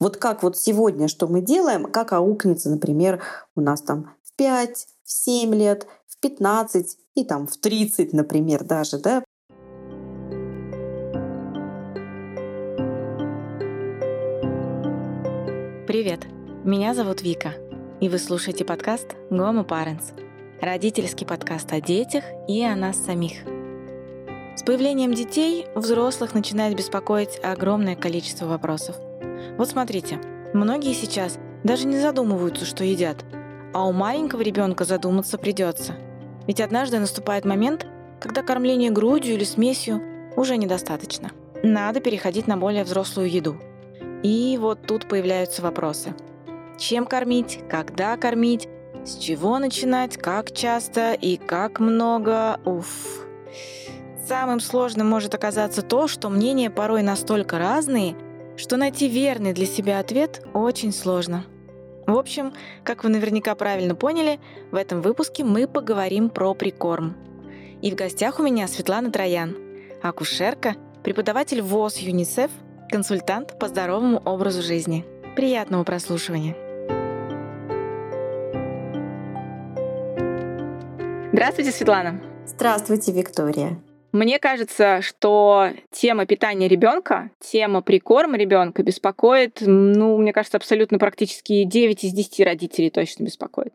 Вот как вот сегодня, что мы делаем, как аукнется, например, у нас там в 5, в 7 лет, в 15 и там в 30, например, даже, да, Привет, меня зовут Вика, и вы слушаете подкаст «Гомо Parents», родительский подкаст о детях и о нас самих. С появлением детей взрослых начинает беспокоить огромное количество вопросов. Вот смотрите, многие сейчас даже не задумываются, что едят, а у маленького ребенка задуматься придется. Ведь однажды наступает момент, когда кормление грудью или смесью уже недостаточно. Надо переходить на более взрослую еду – и вот тут появляются вопросы. Чем кормить, когда кормить, с чего начинать, как часто и как много. Уф. Самым сложным может оказаться то, что мнения порой настолько разные, что найти верный для себя ответ очень сложно. В общем, как вы наверняка правильно поняли, в этом выпуске мы поговорим про прикорм. И в гостях у меня Светлана Троян, акушерка, преподаватель ВОЗ ЮНИСЕФ – консультант по здоровому образу жизни. Приятного прослушивания! Здравствуйте, Светлана. Здравствуйте, Виктория. Мне кажется, что тема питания ребенка, тема прикорма ребенка беспокоит, ну, мне кажется, абсолютно практически 9 из 10 родителей точно беспокоит.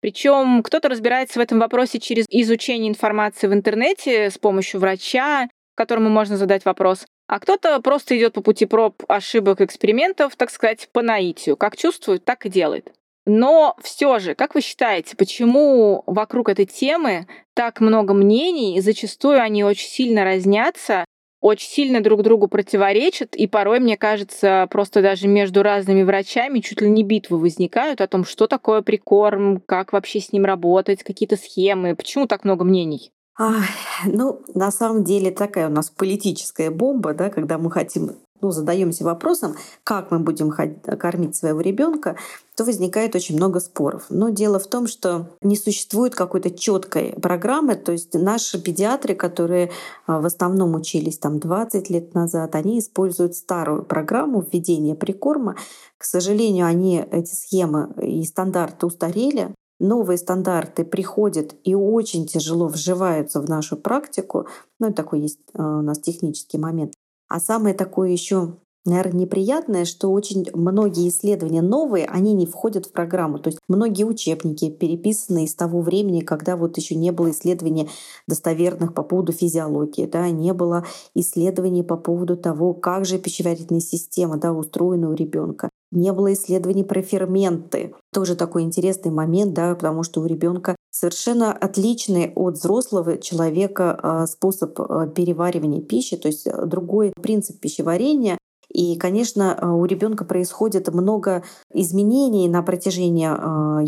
Причем кто-то разбирается в этом вопросе через изучение информации в интернете с помощью врача, которому можно задать вопрос, а кто-то просто идет по пути проб, ошибок, экспериментов, так сказать, по наитию. Как чувствует, так и делает. Но все же, как вы считаете, почему вокруг этой темы так много мнений, и зачастую они очень сильно разнятся, очень сильно друг другу противоречат, и порой, мне кажется, просто даже между разными врачами чуть ли не битвы возникают о том, что такое прикорм, как вообще с ним работать, какие-то схемы, почему так много мнений? Ай, ну, на самом деле такая у нас политическая бомба, да, когда мы хотим, ну, задаемся вопросом, как мы будем кормить своего ребенка, то возникает очень много споров. Но дело в том, что не существует какой-то четкой программы, то есть наши педиатры, которые а, в основном учились там 20 лет назад, они используют старую программу введения прикорма. К сожалению, они эти схемы и стандарты устарели, новые стандарты приходят и очень тяжело вживаются в нашу практику. Ну, такой есть э, у нас технический момент. А самое такое еще наверное, неприятное, что очень многие исследования новые, они не входят в программу. То есть многие учебники переписаны из того времени, когда вот еще не было исследований достоверных по поводу физиологии, да, не было исследований по поводу того, как же пищеварительная система да, устроена у ребенка не было исследований про ферменты. Тоже такой интересный момент, да, потому что у ребенка совершенно отличный от взрослого человека а, способ а, переваривания пищи, то есть а, другой принцип пищеварения. И, конечно, у ребенка происходит много изменений на протяжении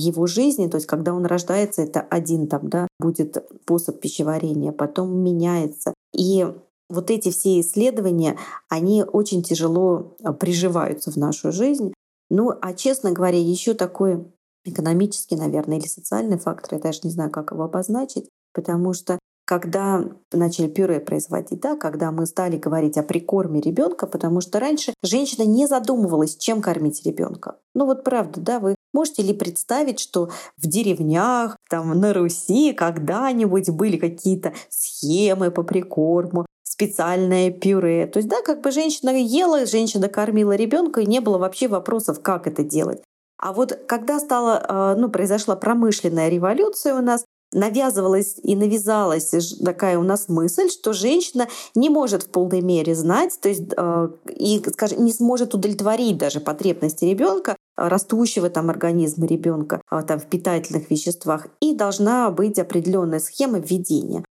его жизни. То есть, когда он рождается, это один там, да, будет способ пищеварения, потом меняется. И вот эти все исследования, они очень тяжело приживаются в нашу жизнь. Ну, а честно говоря, еще такой экономический, наверное, или социальный фактор, я даже не знаю, как его обозначить, потому что когда начали пюре производить, да, когда мы стали говорить о прикорме ребенка, потому что раньше женщина не задумывалась, чем кормить ребенка. Ну вот правда, да, вы можете ли представить, что в деревнях, там на Руси когда-нибудь были какие-то схемы по прикорму, специальное пюре. То есть, да, как бы женщина ела, женщина кормила ребенка, и не было вообще вопросов, как это делать. А вот когда стала, а, ну, произошла промышленная революция у нас, навязывалась и навязалась такая у нас мысль, что женщина не может в полной мере знать, то есть а, и, скажем, не сможет удовлетворить даже потребности ребенка, растущего там организма ребенка а, там, в питательных веществах, и должна быть определенная схема введения.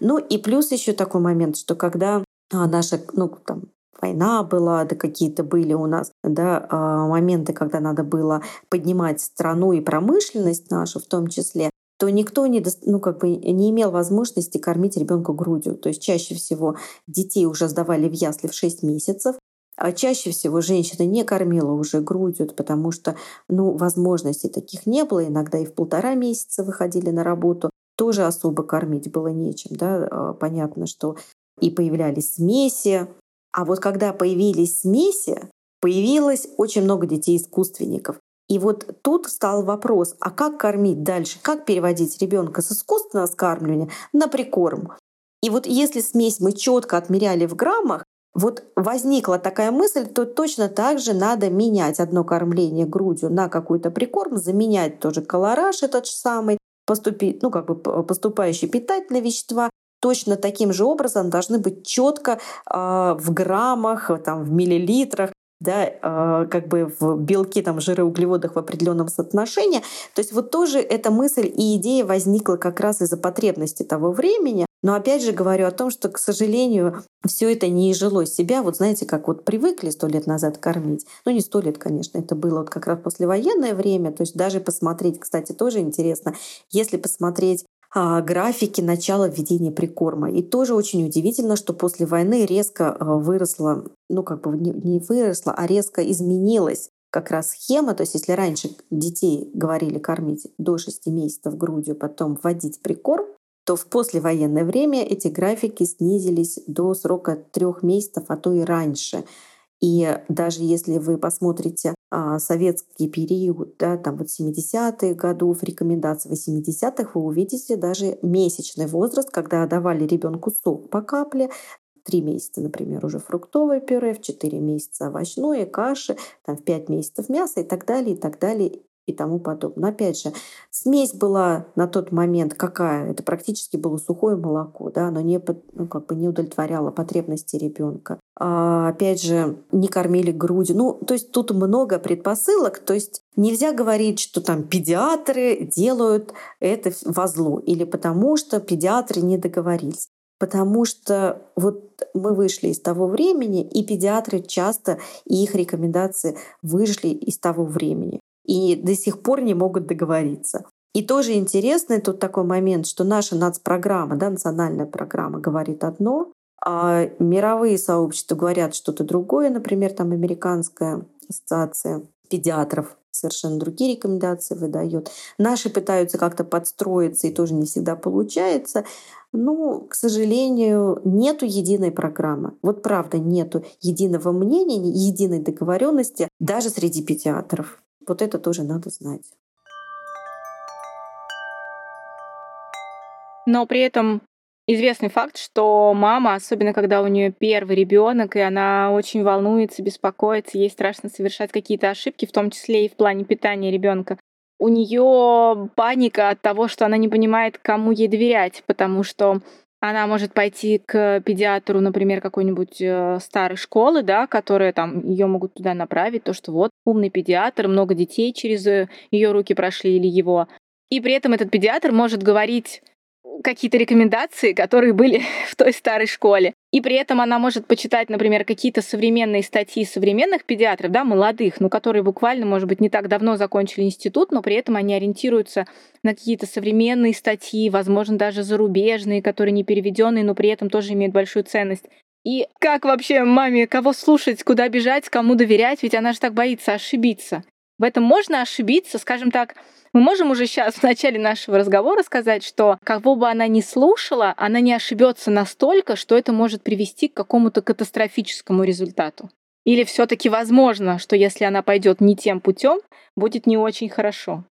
Ну и плюс еще такой момент, что когда а, наша, ну там, война была, да какие-то были у нас, да, а, моменты, когда надо было поднимать страну и промышленность нашу в том числе, то никто не, ну, как бы не имел возможности кормить ребенка грудью. То есть чаще всего детей уже сдавали в ясли в 6 месяцев, а чаще всего женщина не кормила уже грудью, потому что ну, возможностей таких не было. Иногда и в полтора месяца выходили на работу тоже особо кормить было нечем. Да? А, понятно, что и появлялись смеси, А вот когда появились смеси, появилось очень много детей-искусственников. И вот тут стал вопрос, а как кормить дальше? Как переводить ребенка с искусственного скармливания на прикорм? И вот если смесь мы четко отмеряли в граммах, вот возникла такая мысль, то точно так же надо менять одно кормление грудью на какой-то прикорм, заменять тоже колораж этот же самый, поступить, ну, как бы поступающие питательные вещества, точно таким же образом должны быть четко э, в граммах, там, в миллилитрах, да, э, как бы в белки, там, жиры, углеводах в определенном соотношении. То есть вот тоже эта мысль и идея возникла как раз из-за потребности того времени. Но опять же говорю о том, что, к сожалению, все это не изжило себя. Вот знаете, как вот привыкли сто лет назад кормить. Ну, не сто лет, конечно, это было вот как раз послевоенное время. То есть даже посмотреть, кстати, тоже интересно, если посмотреть графики начала введения прикорма. И тоже очень удивительно, что после войны резко а, выросла, ну как бы не выросла, а резко изменилась как раз схема, то есть если раньше детей говорили кормить до 6 месяцев грудью, потом вводить прикорм, то в послевоенное время эти графики снизились до срока трех месяцев, а то и раньше. И даже если вы посмотрите а, советский период, да, там вот 70-х годов, рекомендации 80-х, вы увидите даже месячный возраст, когда давали ребенку сок по капле, три месяца, например, уже фруктовое пюре, в 4 месяца овощное, каши, там, в 5 месяцев мясо и так далее, и так далее, и тому подобное. Но опять же, смесь была на тот момент какая? Это практически было сухое молоко, да, оно не, ну, как бы не удовлетворяло потребности ребенка. А, опять же, не кормили грудью. Ну, то есть тут много предпосылок. То есть нельзя говорить, что там педиатры делают это во зло или потому что педиатры не договорились. Потому что вот мы вышли из того времени, и педиатры часто, и их рекомендации вышли из того времени и до сих пор не могут договориться. И тоже интересный тут такой момент, что наша нацпрограмма, да, национальная программа говорит одно, а мировые сообщества говорят что-то другое, например, там американская ассоциация педиатров совершенно другие рекомендации выдает. Наши пытаются как-то подстроиться, и тоже не всегда получается. Ну, к сожалению, нету единой программы. Вот правда, нету единого мнения, единой договоренности даже среди педиатров. Вот это тоже надо знать. Но при этом известный факт, что мама, особенно когда у нее первый ребенок, и она очень волнуется, беспокоится, ей страшно совершать какие-то ошибки, в том числе и в плане питания ребенка. У нее паника от того, что она не понимает, кому ей доверять, потому что она может пойти к педиатру, например, какой-нибудь э, старой школы, да, которые там ее могут туда направить, то, что вот умный педиатр, много детей через э, ее руки прошли или его. И при этом этот педиатр может говорить какие-то рекомендации, которые были в той старой школе. И при этом она может почитать, например, какие-то современные статьи современных педиатров, да, молодых, ну, которые буквально, может быть, не так давно закончили институт, но при этом они ориентируются на какие-то современные статьи, возможно, даже зарубежные, которые не переведенные, но при этом тоже имеют большую ценность. И как вообще маме, кого слушать, куда бежать, кому доверять, ведь она же так боится ошибиться. В этом можно ошибиться, скажем так, мы можем уже сейчас в начале нашего разговора сказать, что кого бы она ни слушала, она не ошибется настолько, что это может привести к какому-то катастрофическому результату. Или все-таки возможно, что если она пойдет не тем путем, будет не очень хорошо.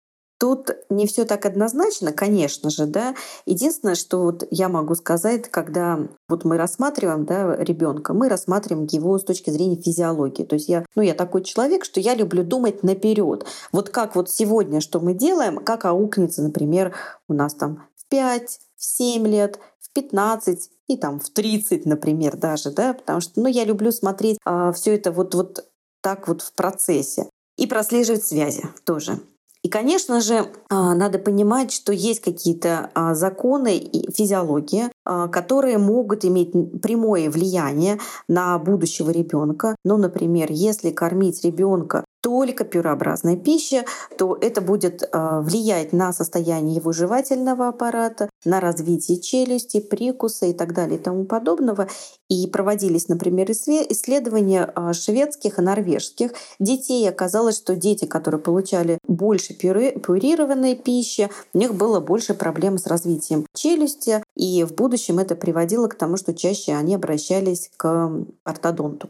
Тут не все так однозначно, конечно же, да. Единственное, что вот я могу сказать, когда вот мы рассматриваем да, ребенка, мы рассматриваем его с точки зрения физиологии. То есть я, ну, я такой человек, что я люблю думать наперед. Вот как вот сегодня, что мы делаем, как аукнется, например, у нас там в 5, в 7 лет, в 15 и там в 30, например, даже, да, потому что, ну, я люблю смотреть а, все это вот, вот так вот в процессе и прослеживать связи тоже. И, конечно же, а, надо понимать, что есть какие-то а, законы и физиология, а, которые могут иметь прямое влияние на будущего ребенка. Ну, например, если кормить ребенка только пюреобразная пища, то это будет э, влиять на состояние его жевательного аппарата, на развитие челюсти, прикуса и так далее и тому подобного. И проводились, например, исследования э, шведских и норвежских детей. Оказалось, что дети, которые получали больше пюре, пюрированной пищи, у них было больше проблем с развитием челюсти, и в будущем это приводило к тому, что чаще они обращались к ортодонту.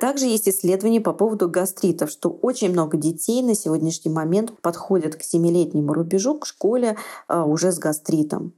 Также есть исследования по поводу гастритов, что очень много детей на сегодняшний момент подходят к 7-летнему рубежу, к школе а, уже с гастритом.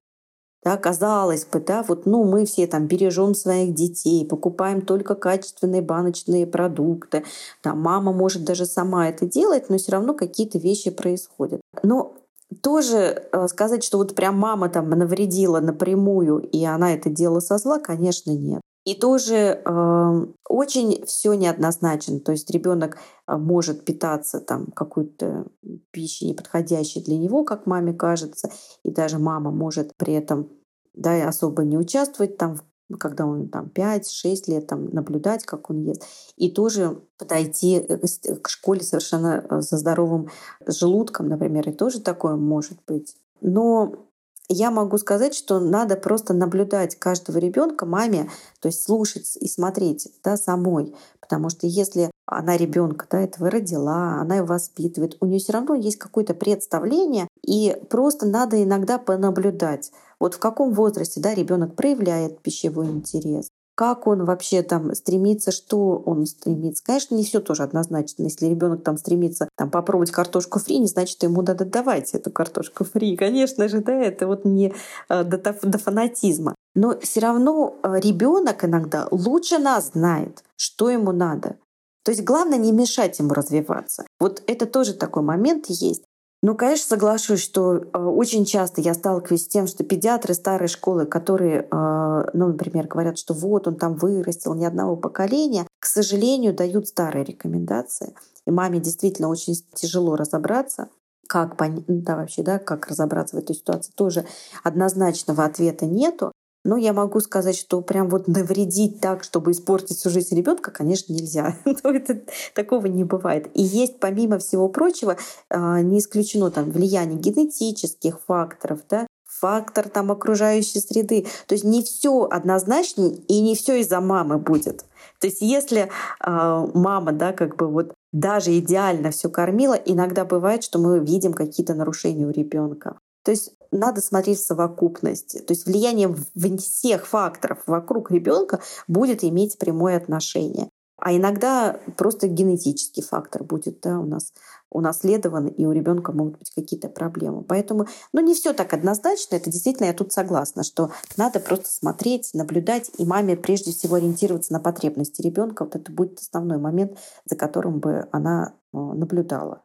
Да, казалось бы, да, вот, ну, мы все там бережем своих детей, покупаем только качественные баночные продукты. Да, мама может даже сама это делать, но все равно какие-то вещи происходят. Но тоже э, сказать, что вот прям мама там навредила напрямую, и она это делала со зла, конечно, нет. И тоже э, очень все неоднозначно. То есть ребенок а, может питаться там какой-то пищей неподходящей для него, как маме кажется, и даже мама может при этом да, особо не участвовать там когда он там 5-6 лет, там, наблюдать, как он ест, и тоже подойти э, к школе совершенно э, со здоровым желудком, например, и тоже такое может быть. Но я могу сказать, что надо просто наблюдать каждого ребенка маме, то есть слушать и смотреть да, самой. Потому что если она ребенка да, этого родила, она его воспитывает, у нее все равно есть какое-то представление, и просто надо иногда понаблюдать. Вот в каком возрасте да, ребенок проявляет пищевой интерес, как он вообще там стремится, что он стремится. Конечно, не все тоже однозначно. Если ребенок там стремится там, попробовать картошку фри, не значит, ему надо давать эту картошку фри. Конечно же, да, это вот не э, до, до фанатизма. Но все равно э, ребенок иногда лучше нас знает, что ему надо. То есть главное не мешать ему развиваться. Вот это тоже такой момент есть. Ну, конечно, соглашусь, что э, очень часто я сталкиваюсь с тем, что педиатры старой школы, которые, э, ну, например, говорят, что вот он там вырастил ни одного поколения, к сожалению, дают старые рекомендации. И маме действительно очень тяжело разобраться, как понять, ну, да, вообще, да, как разобраться в этой ситуации, тоже однозначного ответа нету. Но я могу сказать, что прям вот навредить так, чтобы испортить всю жизнь ребенка, конечно, нельзя. Но это, такого не бывает. И есть, помимо всего прочего, а, не исключено там влияние генетических факторов, да, фактор там окружающей среды. То есть не все однозначно и не все из-за мамы будет. То есть если э, мама, да, как бы вот даже идеально все кормила, иногда бывает, что мы видим какие-то нарушения у ребенка. То есть надо смотреть в совокупности. То есть влияние всех факторов вокруг ребенка будет иметь прямое отношение. А иногда просто генетический фактор будет да, у нас унаследован, и у ребенка могут быть какие-то проблемы. Поэтому ну, не все так однозначно. Это действительно я тут согласна, что надо просто смотреть, наблюдать, и маме прежде всего ориентироваться на потребности ребенка. Вот это будет основной момент, за которым бы она э, наблюдала.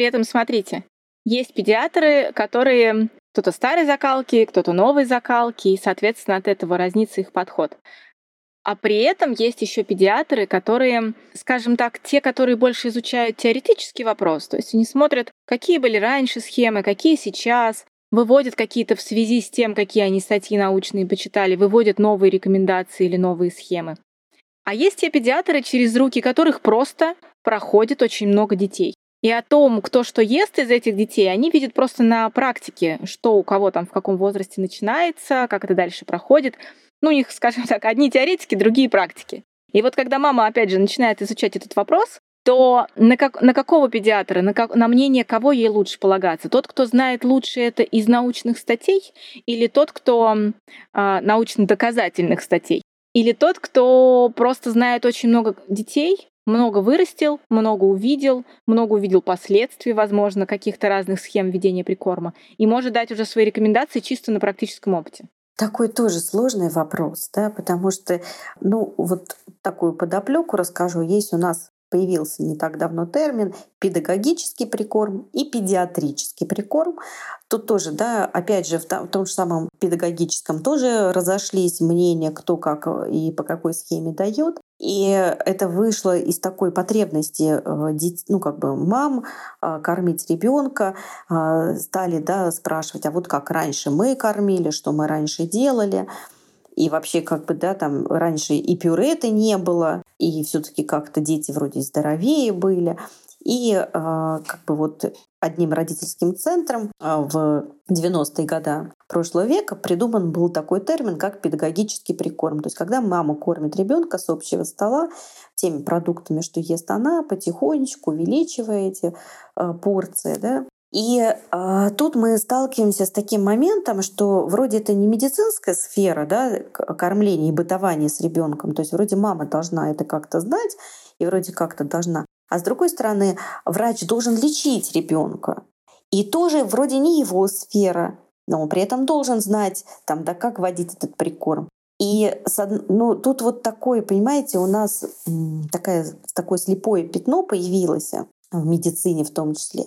При этом, смотрите, есть педиатры, которые кто-то старой закалки, кто-то новой закалки, и, соответственно, от этого разнится их подход. А при этом есть еще педиатры, которые, скажем так, те, которые больше изучают теоретический вопрос, то есть они смотрят, какие были раньше схемы, какие сейчас, выводят какие-то в связи с тем, какие они статьи научные почитали, выводят новые рекомендации или новые схемы. А есть те педиатры, через руки которых просто проходит очень много детей. И о том, кто что ест из этих детей, они видят просто на практике, что у кого там в каком возрасте начинается, как это дальше проходит. Ну, у них, скажем так, одни теоретики, другие практики. И вот когда мама, опять же, начинает изучать этот вопрос, то на, как, на какого педиатра, на, как, на мнение кого ей лучше полагаться? Тот, кто знает лучше это из научных статей, или тот, кто э, научно-доказательных статей? Или тот, кто просто знает очень много детей, много вырастил, много увидел, много увидел последствий, возможно, каких-то разных схем ведения прикорма, и может дать уже свои рекомендации чисто на практическом опыте. Такой тоже сложный вопрос, да, потому что, ну, вот такую подоплеку расскажу. Есть у нас появился не так давно термин педагогический прикорм и педиатрический прикорм. Тут тоже, да, опять же, в том, же самом педагогическом тоже разошлись мнения, кто как и по какой схеме дает. И это вышло из такой потребности э, ну, как бы мам э, кормить ребенка. Э, стали да, спрашивать, а вот как раньше мы кормили, что мы раньше делали. И вообще, как бы, да, там раньше и пюре-то не было, и все таки как-то дети вроде здоровее были. И э, как бы вот одним родительским центром э, в 90-е годы прошлого века придуман был такой термин, как педагогический прикорм. То есть когда мама кормит ребенка с общего стола теми продуктами, что ест она, потихонечку увеличивая эти э, порции, да, и э, тут мы сталкиваемся с таким моментом, что вроде это не медицинская сфера, да, кормления и бытования с ребенком, то есть вроде мама должна это как-то знать и вроде как-то должна а с другой стороны, врач должен лечить ребенка. И тоже вроде не его сфера, но он при этом должен знать, там, да как водить этот прикорм. И ну, тут вот такое, понимаете, у нас такая, такое слепое пятно появилось в медицине в том числе,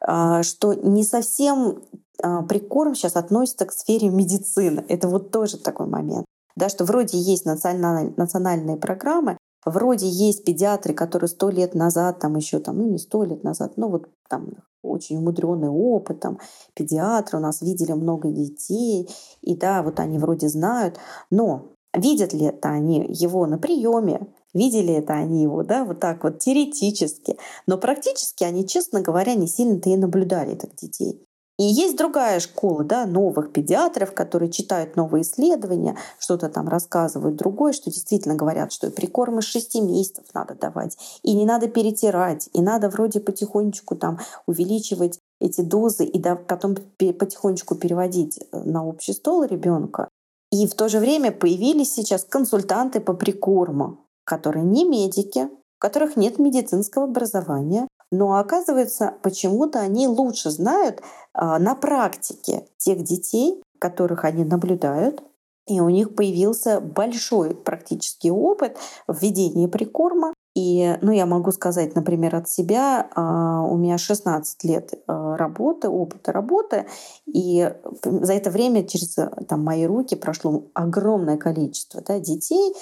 а, что не совсем а, прикорм сейчас относится к сфере медицины. Это вот тоже такой момент. Да, что вроде есть национальные программы, Вроде есть педиатры, которые сто лет назад, там еще там, ну не сто лет назад, ну вот там очень умудренный опыт, там педиатры у нас видели много детей, и да, вот они вроде знают, но видят ли это они его на приеме, видели это они его, да, вот так вот теоретически, но практически они, честно говоря, не сильно-то и наблюдали этих детей. И есть другая школа да, новых педиатров, которые читают новые исследования, что-то там рассказывают другое, что действительно говорят, что и прикормы с 6 месяцев надо давать, и не надо перетирать, и надо вроде потихонечку там увеличивать эти дозы и да, потом потихонечку переводить э, на общий стол ребенка. И в то же время появились сейчас консультанты по прикорму, которые не медики, у которых нет медицинского образования, но оказывается, почему-то они лучше знают на практике тех детей, которых они наблюдают, и у них появился большой практический опыт введения прикорма. И, ну, я могу сказать, например, от себя, э, у меня 16 лет э, работы, опыта работы, и за это время через там, мои руки прошло огромное количество да, детей,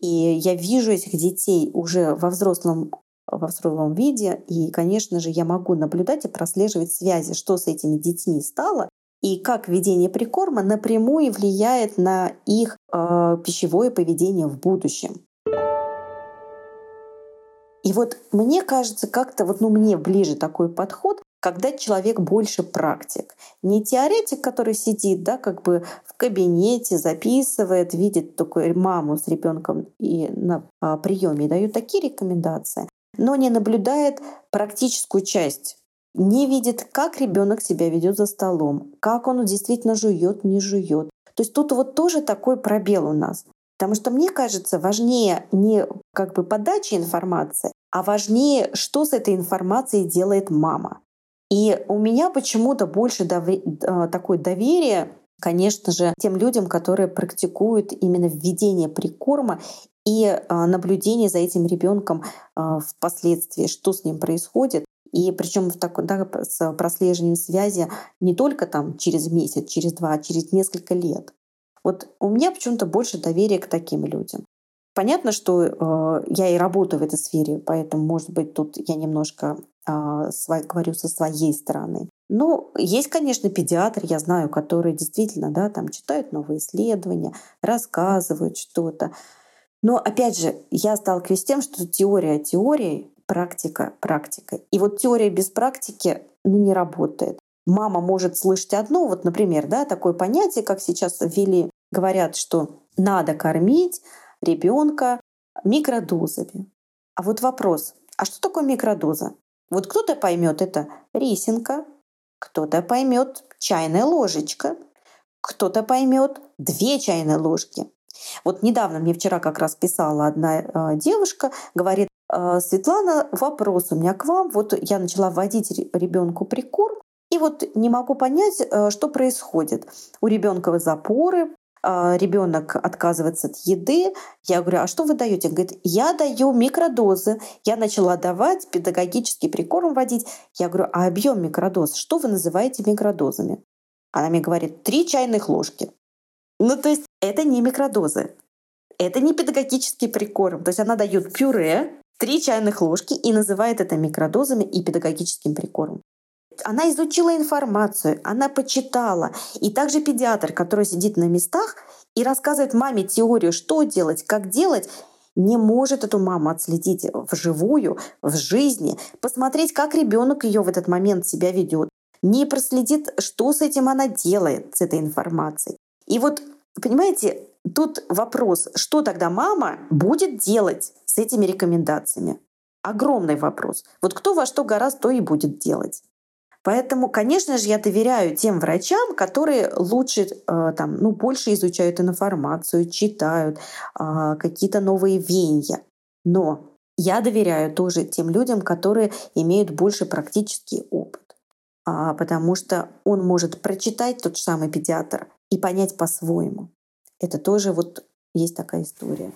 и я вижу этих детей уже во взрослом во взрослом виде. И, конечно же, я могу наблюдать и прослеживать связи, что с этими детьми стало, и как введение прикорма напрямую влияет на их э, пищевое поведение в будущем. И вот мне кажется, как-то вот, ну, мне ближе такой подход, когда человек больше практик. Не теоретик, который сидит, да, как бы в кабинете, записывает, видит только маму с ребенком и на а, приеме дает такие рекомендации, но не наблюдает практическую часть не видит, как ребенок себя ведет за столом, как он действительно жует, не жует. То есть тут вот тоже такой пробел у нас. Потому что мне кажется, важнее не как бы подача информации, а важнее, что с этой информацией делает мама. И у меня почему-то больше дове- а, такое доверие, конечно же, тем людям, которые практикуют именно введение прикорма и а, наблюдение за этим ребенком а, впоследствии, что с ним происходит. И причем в таком, да, с прослеживанием связи не только там через месяц, через два, а через несколько лет. Вот у меня почему-то больше доверия к таким людям. Понятно, что э, я и работаю в этой сфере, поэтому, может быть, тут я немножко э, свой, говорю со своей стороны. Ну, есть, конечно, педиатры, я знаю, которые действительно да, там читают новые исследования, рассказывают что-то. Но опять же, я сталкиваюсь с тем, что теория теорией, практика практикой. И вот теория без практики ну, не работает. Мама может слышать одно, вот, например, да, такое понятие, как сейчас ввели, говорят, что надо кормить ребенка микродозами. А вот вопрос, а что такое микродоза? Вот кто-то поймет это рисинка, кто-то поймет чайная ложечка, кто-то поймет две чайные ложки. Вот недавно мне вчера как раз писала одна э, девушка, говорит, «Э, Светлана, вопрос у меня к вам. Вот я начала вводить ребенку прикорм, и вот не могу понять, э, что происходит. У ребенка запоры, ребенок отказывается от еды. Я говорю, а что вы даете? Он говорит, я даю микродозы. Я начала давать педагогический прикорм вводить. Я говорю, а объем микродоз, что вы называете микродозами? Она мне говорит, три чайных ложки. Ну, то есть это не микродозы. Это не педагогический прикорм. То есть она дает пюре, три чайных ложки и называет это микродозами и педагогическим прикормом. она изучила информацию, она почитала. И также педиатр, который сидит на местах и рассказывает маме теорию, что делать, как делать, не может эту маму отследить вживую, в жизни, посмотреть, как ребенок ее в этот момент себя ведет, не проследит, что с этим она делает, с этой информацией. И вот, понимаете, тут вопрос, что тогда мама будет делать с этими рекомендациями? Огромный вопрос. Вот кто во что гораздо, то и будет делать. Поэтому, конечно же, я доверяю тем врачам, которые лучше, э, там, ну, больше изучают информацию, читают э, какие-то новые веяния. Но я доверяю тоже тем людям, которые имеют больше практический опыт. А, потому что он может прочитать тот же самый педиатр и понять по-своему. Это тоже вот есть такая история.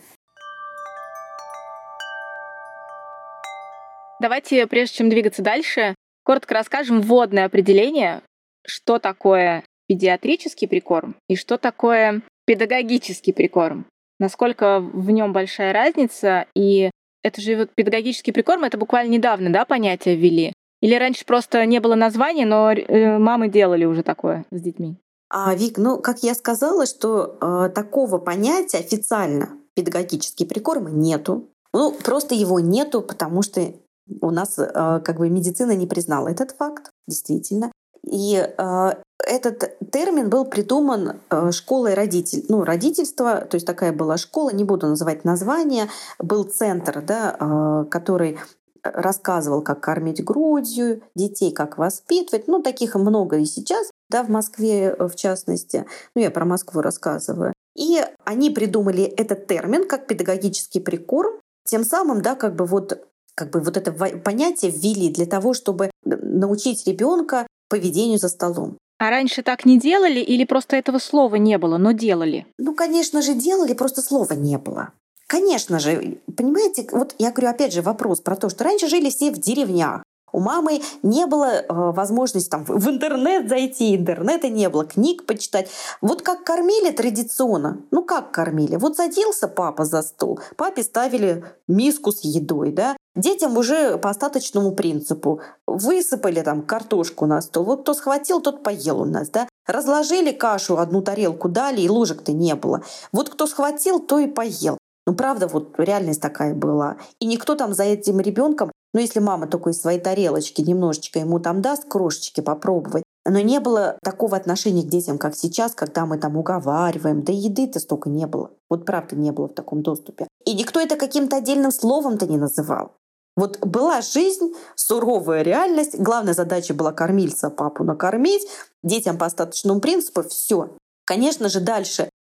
Давайте, прежде чем двигаться дальше, коротко расскажем вводное определение, что такое педиатрический прикорм и что такое педагогический прикорм. Насколько в нем большая разница, и это же вот педагогический прикорм, это буквально недавно, да, понятие ввели? Или раньше просто не было названия, но э, мамы делали уже такое с детьми? А, Вик, ну, как я сказала, что э, такого понятия официально педагогический прикорм нету. Ну, просто его нету, потому что у нас э, как бы медицина не признала этот факт, действительно. И э, этот термин был придуман э, школой родитель, ну, родительства, то есть такая была школа, не буду называть название, был центр, да, э, который рассказывал, как кормить грудью детей, как воспитывать. Ну, таких много и сейчас, да, в Москве в частности. Ну, я про Москву рассказываю. И они придумали этот термин как педагогический прикорм, тем самым, да, как бы вот как бы вот это понятие ввели для того, чтобы научить ребенка поведению за столом. А раньше так не делали или просто этого слова не было, но делали? Ну, конечно же, делали, просто слова не было. Конечно же, понимаете, вот я говорю опять же вопрос про то, что раньше жили все в деревнях. У мамы не было э, возможности там в интернет зайти, интернета не было, книг почитать. Вот как кормили традиционно. Ну как кормили? Вот садился папа за стол, папе ставили миску с едой, да, Детям уже по остаточному принципу. Высыпали там картошку на стол. Вот кто схватил, тот поел у нас, да. Разложили кашу, одну тарелку дали, и ложек-то не было. Вот кто схватил, то и поел. Ну, правда, вот реальность такая была. И никто там за этим ребенком, ну, если мама только из своей тарелочки немножечко ему там даст крошечки попробовать, но не было такого отношения к детям, как сейчас, когда мы там уговариваем. Да еды-то столько не было. Вот правда не было в таком доступе. И никто это каким-то отдельным словом-то не называл. Вот была жизнь, суровая реальность. Главная задача была кормильца папу накормить, детям по остаточному принципу все. Конечно же, дальше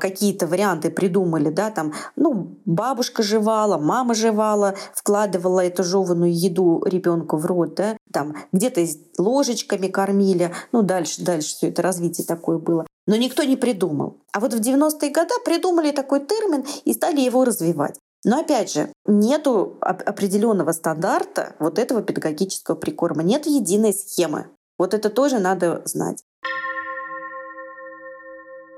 какие-то варианты придумали, да, там, ну, бабушка жевала, мама жевала, вкладывала эту жеванную еду ребенку в рот, да, там, где-то ложечками кормили, ну, дальше, дальше все это развитие такое было. Но никто не придумал. А вот в 90-е годы придумали такой термин и стали его развивать. Но опять же, нету определенного стандарта вот этого педагогического прикорма, нет единой схемы. Вот это тоже надо знать.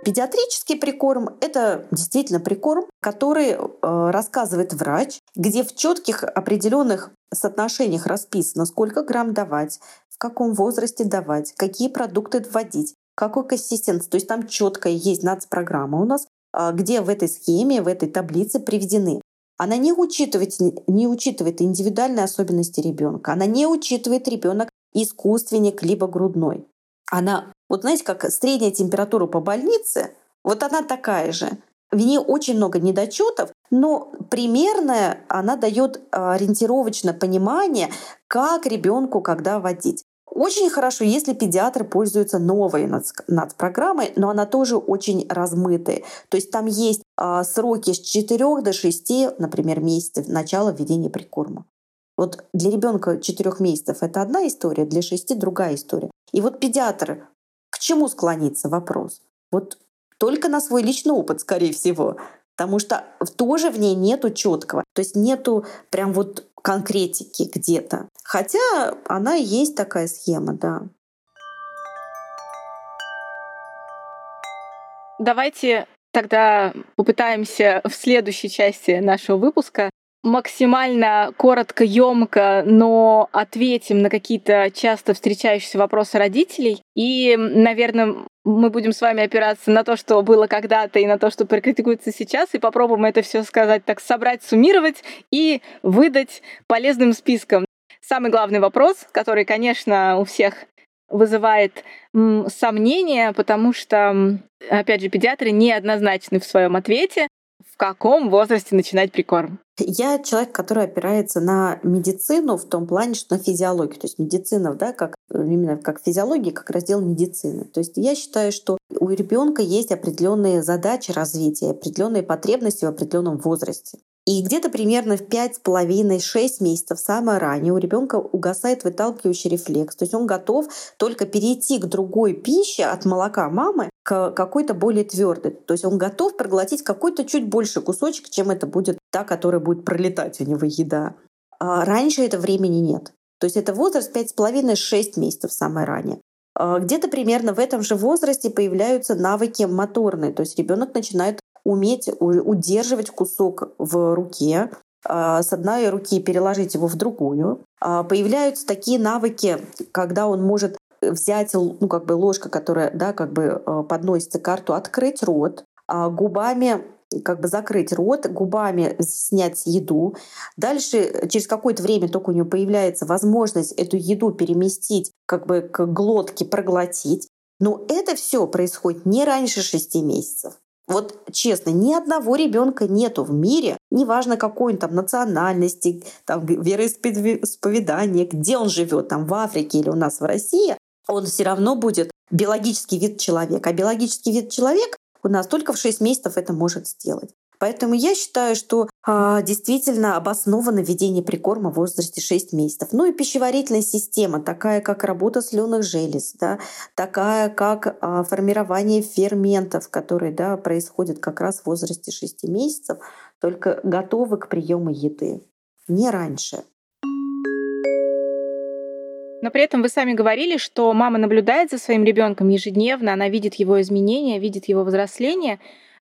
Педиатрический прикорм — это действительно прикорм, который э, рассказывает врач, где в четких определенных соотношениях расписано, сколько грамм давать, в каком возрасте давать, какие продукты вводить, какой консистенции. То есть там четко есть нацпрограмма у нас, э, где в этой схеме, в этой таблице приведены она не учитывает, не учитывает индивидуальные особенности ребенка. Она не учитывает ребенок искусственник либо грудной. Она, вот знаете, как средняя температура по больнице, вот она такая же. В ней очень много недочетов, но примерная она дает ориентировочное понимание, как ребенку когда водить. Очень хорошо, если педиатр пользуется новой нацпрограммой, но она тоже очень размытая. То есть там есть а, сроки с 4 до 6, например, месяцев начала введения прикорма. Вот для ребенка 4 месяцев это одна история, для 6 другая история. И вот педиатр, к чему склонится вопрос? Вот только на свой личный опыт, скорее всего. Потому что тоже в ней нету четкого. То есть нету прям вот конкретики где-то. Хотя она есть такая схема, да. Давайте тогда попытаемся в следующей части нашего выпуска максимально коротко, емко, но ответим на какие-то часто встречающиеся вопросы родителей. И, наверное, мы будем с вами опираться на то, что было когда-то, и на то, что практикуется сейчас, и попробуем это все сказать так, собрать, суммировать и выдать полезным списком. Самый главный вопрос, который, конечно, у всех вызывает сомнения, потому что, опять же, педиатры неоднозначны в своем ответе, в каком возрасте начинать прикорм. Я человек, который опирается на медицину в том плане, что на физиологию. То есть медицина, да, как именно как физиология, как раздел медицины. То есть я считаю, что у ребенка есть определенные задачи развития, определенные потребности в определенном возрасте. И где-то примерно в 5,5-6 месяцев самое ранее у ребенка угасает выталкивающий рефлекс. То есть он готов только перейти к другой пище от молока мамы к какой-то более твердой. То есть он готов проглотить какой-то чуть больше кусочек, чем это будет та, которая будет пролетать у него еда. А раньше этого времени нет. То есть это возраст 5,5-6 месяцев самое ранее. А где-то примерно в этом же возрасте появляются навыки моторные. То есть ребенок начинает уметь удерживать кусок в руке, а, с одной руки переложить его в другую. А, появляются такие навыки, когда он может взять ну, как бы ложка, которая да, как бы а, подносится карту, открыть рот, губами как бы закрыть рот, губами снять еду. Дальше через какое-то время только у него появляется возможность эту еду переместить как бы к глотке, проглотить. Но это все происходит не раньше 6 месяцев. Вот честно, ни одного ребенка нету в мире, неважно какой он там национальности, там вероисповедания, где он живет, там в Африке или у нас в России, он все равно будет биологический вид человека. А биологический вид человека у нас только в 6 месяцев это может сделать. Поэтому я считаю, что а, действительно обосновано введение прикорма в возрасте 6 месяцев. Ну и пищеварительная система, такая как работа слюнных желез, да, такая как а, формирование ферментов, которые да, происходят как раз в возрасте 6 месяцев, только готовы к приему еды, не раньше. Но при этом вы сами говорили, что мама наблюдает за своим ребенком ежедневно, она видит его изменения, видит его взросление.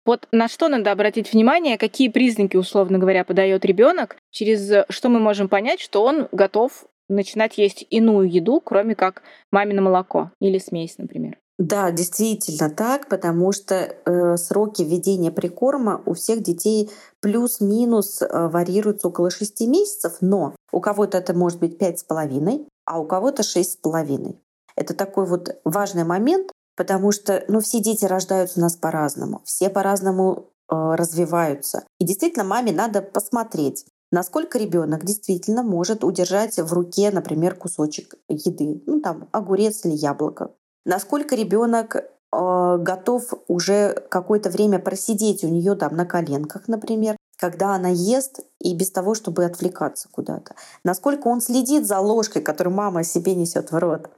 Вот на что надо обратить внимание, какие признаки, условно говоря, подает ребенок, через что мы можем понять, что он готов начинать есть иную еду, кроме как мамино молоко или смесь, например. Да, действительно так, потому что э, сроки введения прикорма у всех детей плюс-минус э, варьируются около 6 месяцев, но у кого-то это может быть пять с половиной, а у кого-то шесть с половиной. Это такой вот важный момент, потому что ну, все дети рождаются у нас по-разному, все по-разному э, развиваются. И действительно, маме надо посмотреть, насколько ребенок действительно может удержать в руке, например, кусочек еды, ну там огурец или яблоко. Насколько ребенок э, готов уже какое-то время просидеть у нее там на коленках, например, когда она ест и без того, чтобы отвлекаться куда-то. Насколько он следит за ложкой, которую мама себе несет в рот.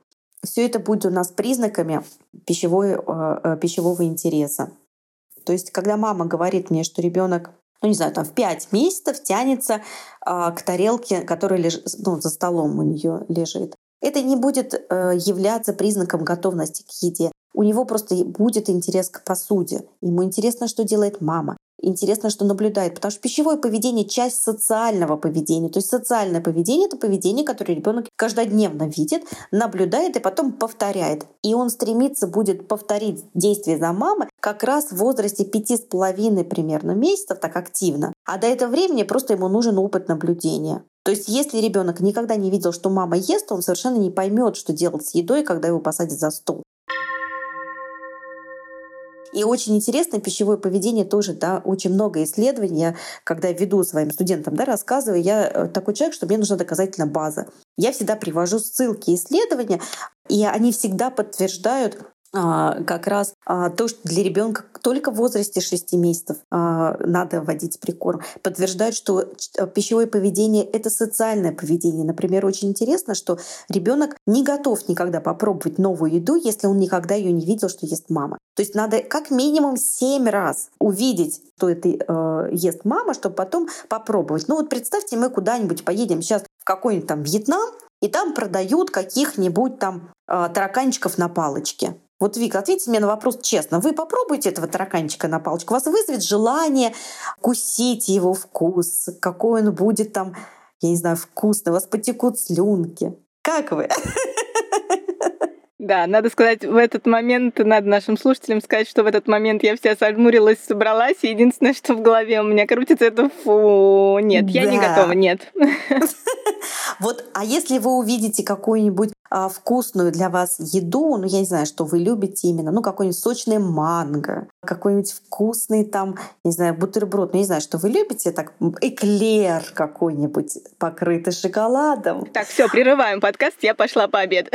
Все это будет у нас признаками пищевой, э, э, пищевого интереса. То есть, когда мама говорит мне, что ребенок ну, не знаю, там в 5 месяцев тянется а, к тарелке, которая лежит, ну, за столом у нее лежит. Это не будет э, являться признаком готовности к еде. У него просто будет интерес к посуде. Ему интересно, что делает мама интересно, что наблюдает, потому что пищевое поведение — часть социального поведения. То есть социальное поведение — это поведение, которое ребенок каждодневно видит, наблюдает и потом повторяет. И он стремится будет повторить действия за мамой как раз в возрасте пяти с половиной примерно месяцев так активно. А до этого времени просто ему нужен опыт наблюдения. То есть если ребенок никогда не видел, что мама ест, он совершенно не поймет, что делать с едой, когда его посадят за стол. И очень интересное пищевое поведение тоже, да, очень много исследований. Я, когда веду своим студентам, да, рассказываю, я э, такой человек, что мне нужна доказательная база. Я всегда привожу ссылки исследования, и они всегда подтверждают как раз а, то, что для ребенка только в возрасте 6 месяцев а, надо вводить прикорм, подтверждает, что пищевое поведение — это социальное поведение. Например, очень интересно, что ребенок не готов никогда попробовать новую еду, если он никогда ее не видел, что ест мама. То есть надо как минимум 7 раз увидеть, что это ест мама, чтобы потом попробовать. Ну вот представьте, мы куда-нибудь поедем сейчас в какой-нибудь там Вьетнам, и там продают каких-нибудь там тараканчиков на палочке. Вот, Вика, ответьте мне на вопрос честно. Вы попробуйте этого тараканчика на палочку. Вас вызовет желание кусить его вкус, какой он будет там, я не знаю, вкусный. У вас потекут слюнки. Как вы? Да, надо сказать, в этот момент, надо нашим слушателям сказать, что в этот момент я вся сожмурилась, собралась, и единственное, что в голове у меня крутится, это фу, нет, да. я не готова, нет. Вот, а если вы увидите какую-нибудь вкусную для вас еду, ну, я не знаю, что вы любите именно, ну, какой-нибудь сочный манго, какой-нибудь вкусный там, не знаю, бутерброд, ну, не знаю, что вы любите, так, эклер какой-нибудь, покрытый шоколадом. Так, все, прерываем подкаст, я пошла пообедать.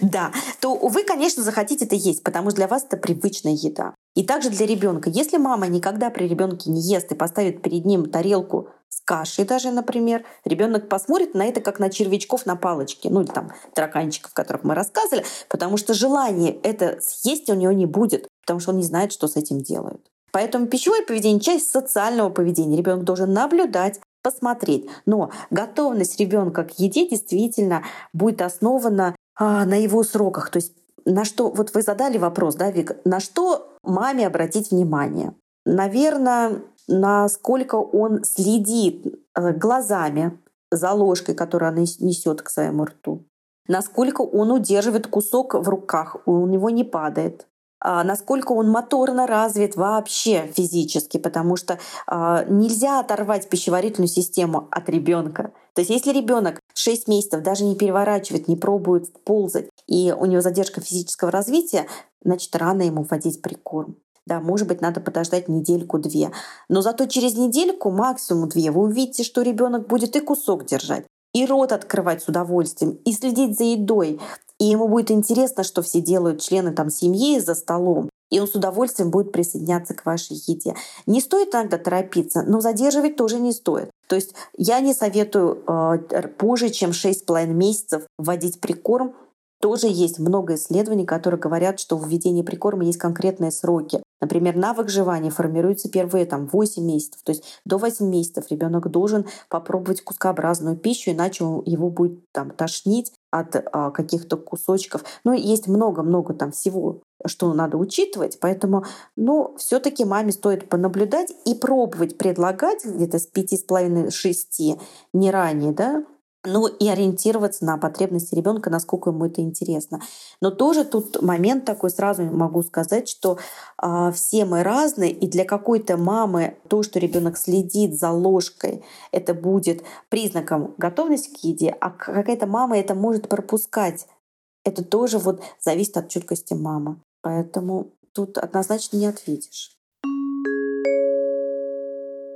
Да, то вы, конечно, захотите это есть, потому что для вас это привычная еда. И также для ребенка. Если мама никогда при ребенке не ест и поставит перед ним тарелку с кашей даже, например, ребенок посмотрит на это как на червячков на палочке, ну или там тараканчиков, о которых мы рассказывали, потому что желание это съесть у него не будет, потому что он не знает, что с этим делают. Поэтому пищевое поведение — часть социального поведения. Ребенок должен наблюдать, посмотреть. Но готовность ребенка к еде действительно будет основана а, на его сроках. То есть на что, вот вы задали вопрос, да, Вик, на что маме обратить внимание? Наверное, насколько он следит э, глазами за ложкой, которую она несет к своему рту, насколько он удерживает кусок в руках, у него не падает, а насколько он моторно развит вообще физически, потому что а, нельзя оторвать пищеварительную систему от ребенка. То есть если ребенок 6 месяцев даже не переворачивает, не пробует ползать, и у него задержка физического развития, значит, рано ему вводить прикорм. Да, может быть, надо подождать недельку-две. Но зато через недельку, максимум две, вы увидите, что ребенок будет и кусок держать, и рот открывать с удовольствием, и следить за едой. И ему будет интересно, что все делают члены там семьи за столом. И он с удовольствием будет присоединяться к вашей еде. Не стоит иногда торопиться, но задерживать тоже не стоит. То есть я не советую э, позже, чем 6,5 месяцев вводить прикорм, тоже есть много исследований, которые говорят, что в введении прикорма есть конкретные сроки. Например, навык жевания формируется первые там, 8 месяцев. То есть до 8 месяцев ребенок должен попробовать кускообразную пищу, иначе его будет там, тошнить от а, каких-то кусочков. Но есть много-много там всего, что надо учитывать. Поэтому, ну, все-таки маме стоит понаблюдать и пробовать предлагать где-то с 5,5-6, не ранее, да, ну и ориентироваться на потребности ребенка, насколько ему это интересно. Но тоже тут момент такой, сразу могу сказать, что э, все мы разные, и для какой-то мамы то, что ребенок следит за ложкой, это будет признаком готовности к еде, а какая-то мама это может пропускать. Это тоже вот зависит от чуткости мамы. Поэтому тут однозначно не ответишь.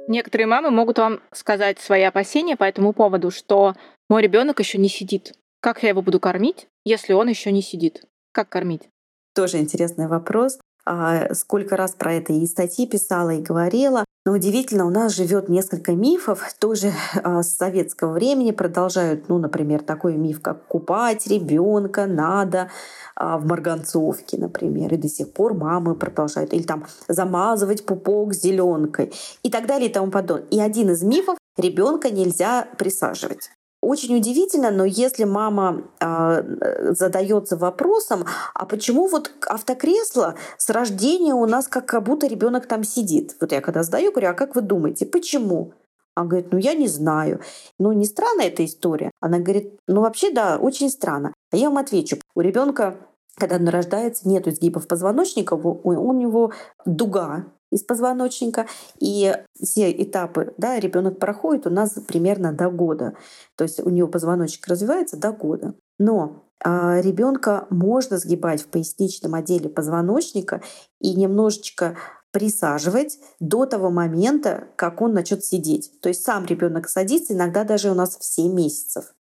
Некоторые мамы могут вам сказать свои опасения по этому поводу, что мой ребенок еще не сидит. Как я его буду кормить, если он еще не сидит? Как кормить? Тоже интересный вопрос. А, сколько раз про это и статьи писала, и говорила. Но удивительно, у нас живет несколько мифов, тоже а, с советского времени продолжают, ну, например, такой миф, как купать ребенка надо а, в марганцовке, например, и до сих пор мамы продолжают, или там замазывать пупок зеленкой и так далее и тому подобное. И один из мифов ребенка нельзя присаживать. Очень удивительно, но если мама э, задается вопросом, а почему вот автокресло с рождения у нас как, будто ребенок там сидит? Вот я когда задаю, говорю, а как вы думаете, почему? Она говорит, ну я не знаю. Ну не странная эта история. Она говорит, ну вообще да, очень странно. А я вам отвечу, у ребенка когда он рождается, нет изгибов позвоночника, у него дуга из позвоночника. И все этапы да, ребенок проходит у нас примерно до года. То есть у него позвоночник развивается до года. Но а, ребенка можно сгибать в поясничном отделе позвоночника и немножечко присаживать до того момента, как он начнет сидеть. То есть сам ребенок садится иногда даже у нас в 7 месяцев.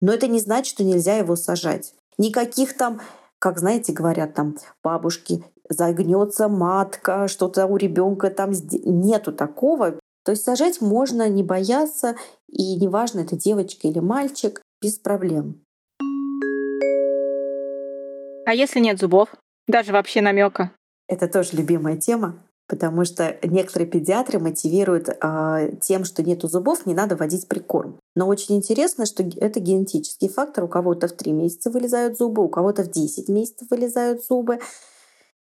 Но это не значит, что нельзя его сажать. Никаких там как знаете, говорят там бабушки, загнется матка, что-то у ребенка там нету такого. То есть сажать можно не бояться, и неважно, это девочка или мальчик, без проблем. А если нет зубов? Даже вообще намека? Это тоже любимая тема. потому что некоторые педиатры мотивируют а, тем, что нету зубов, не надо вводить прикорм. Но очень интересно, что это генетический фактор. У кого-то в 3 месяца вылезают зубы, у кого-то в 10 месяцев вылезают зубы.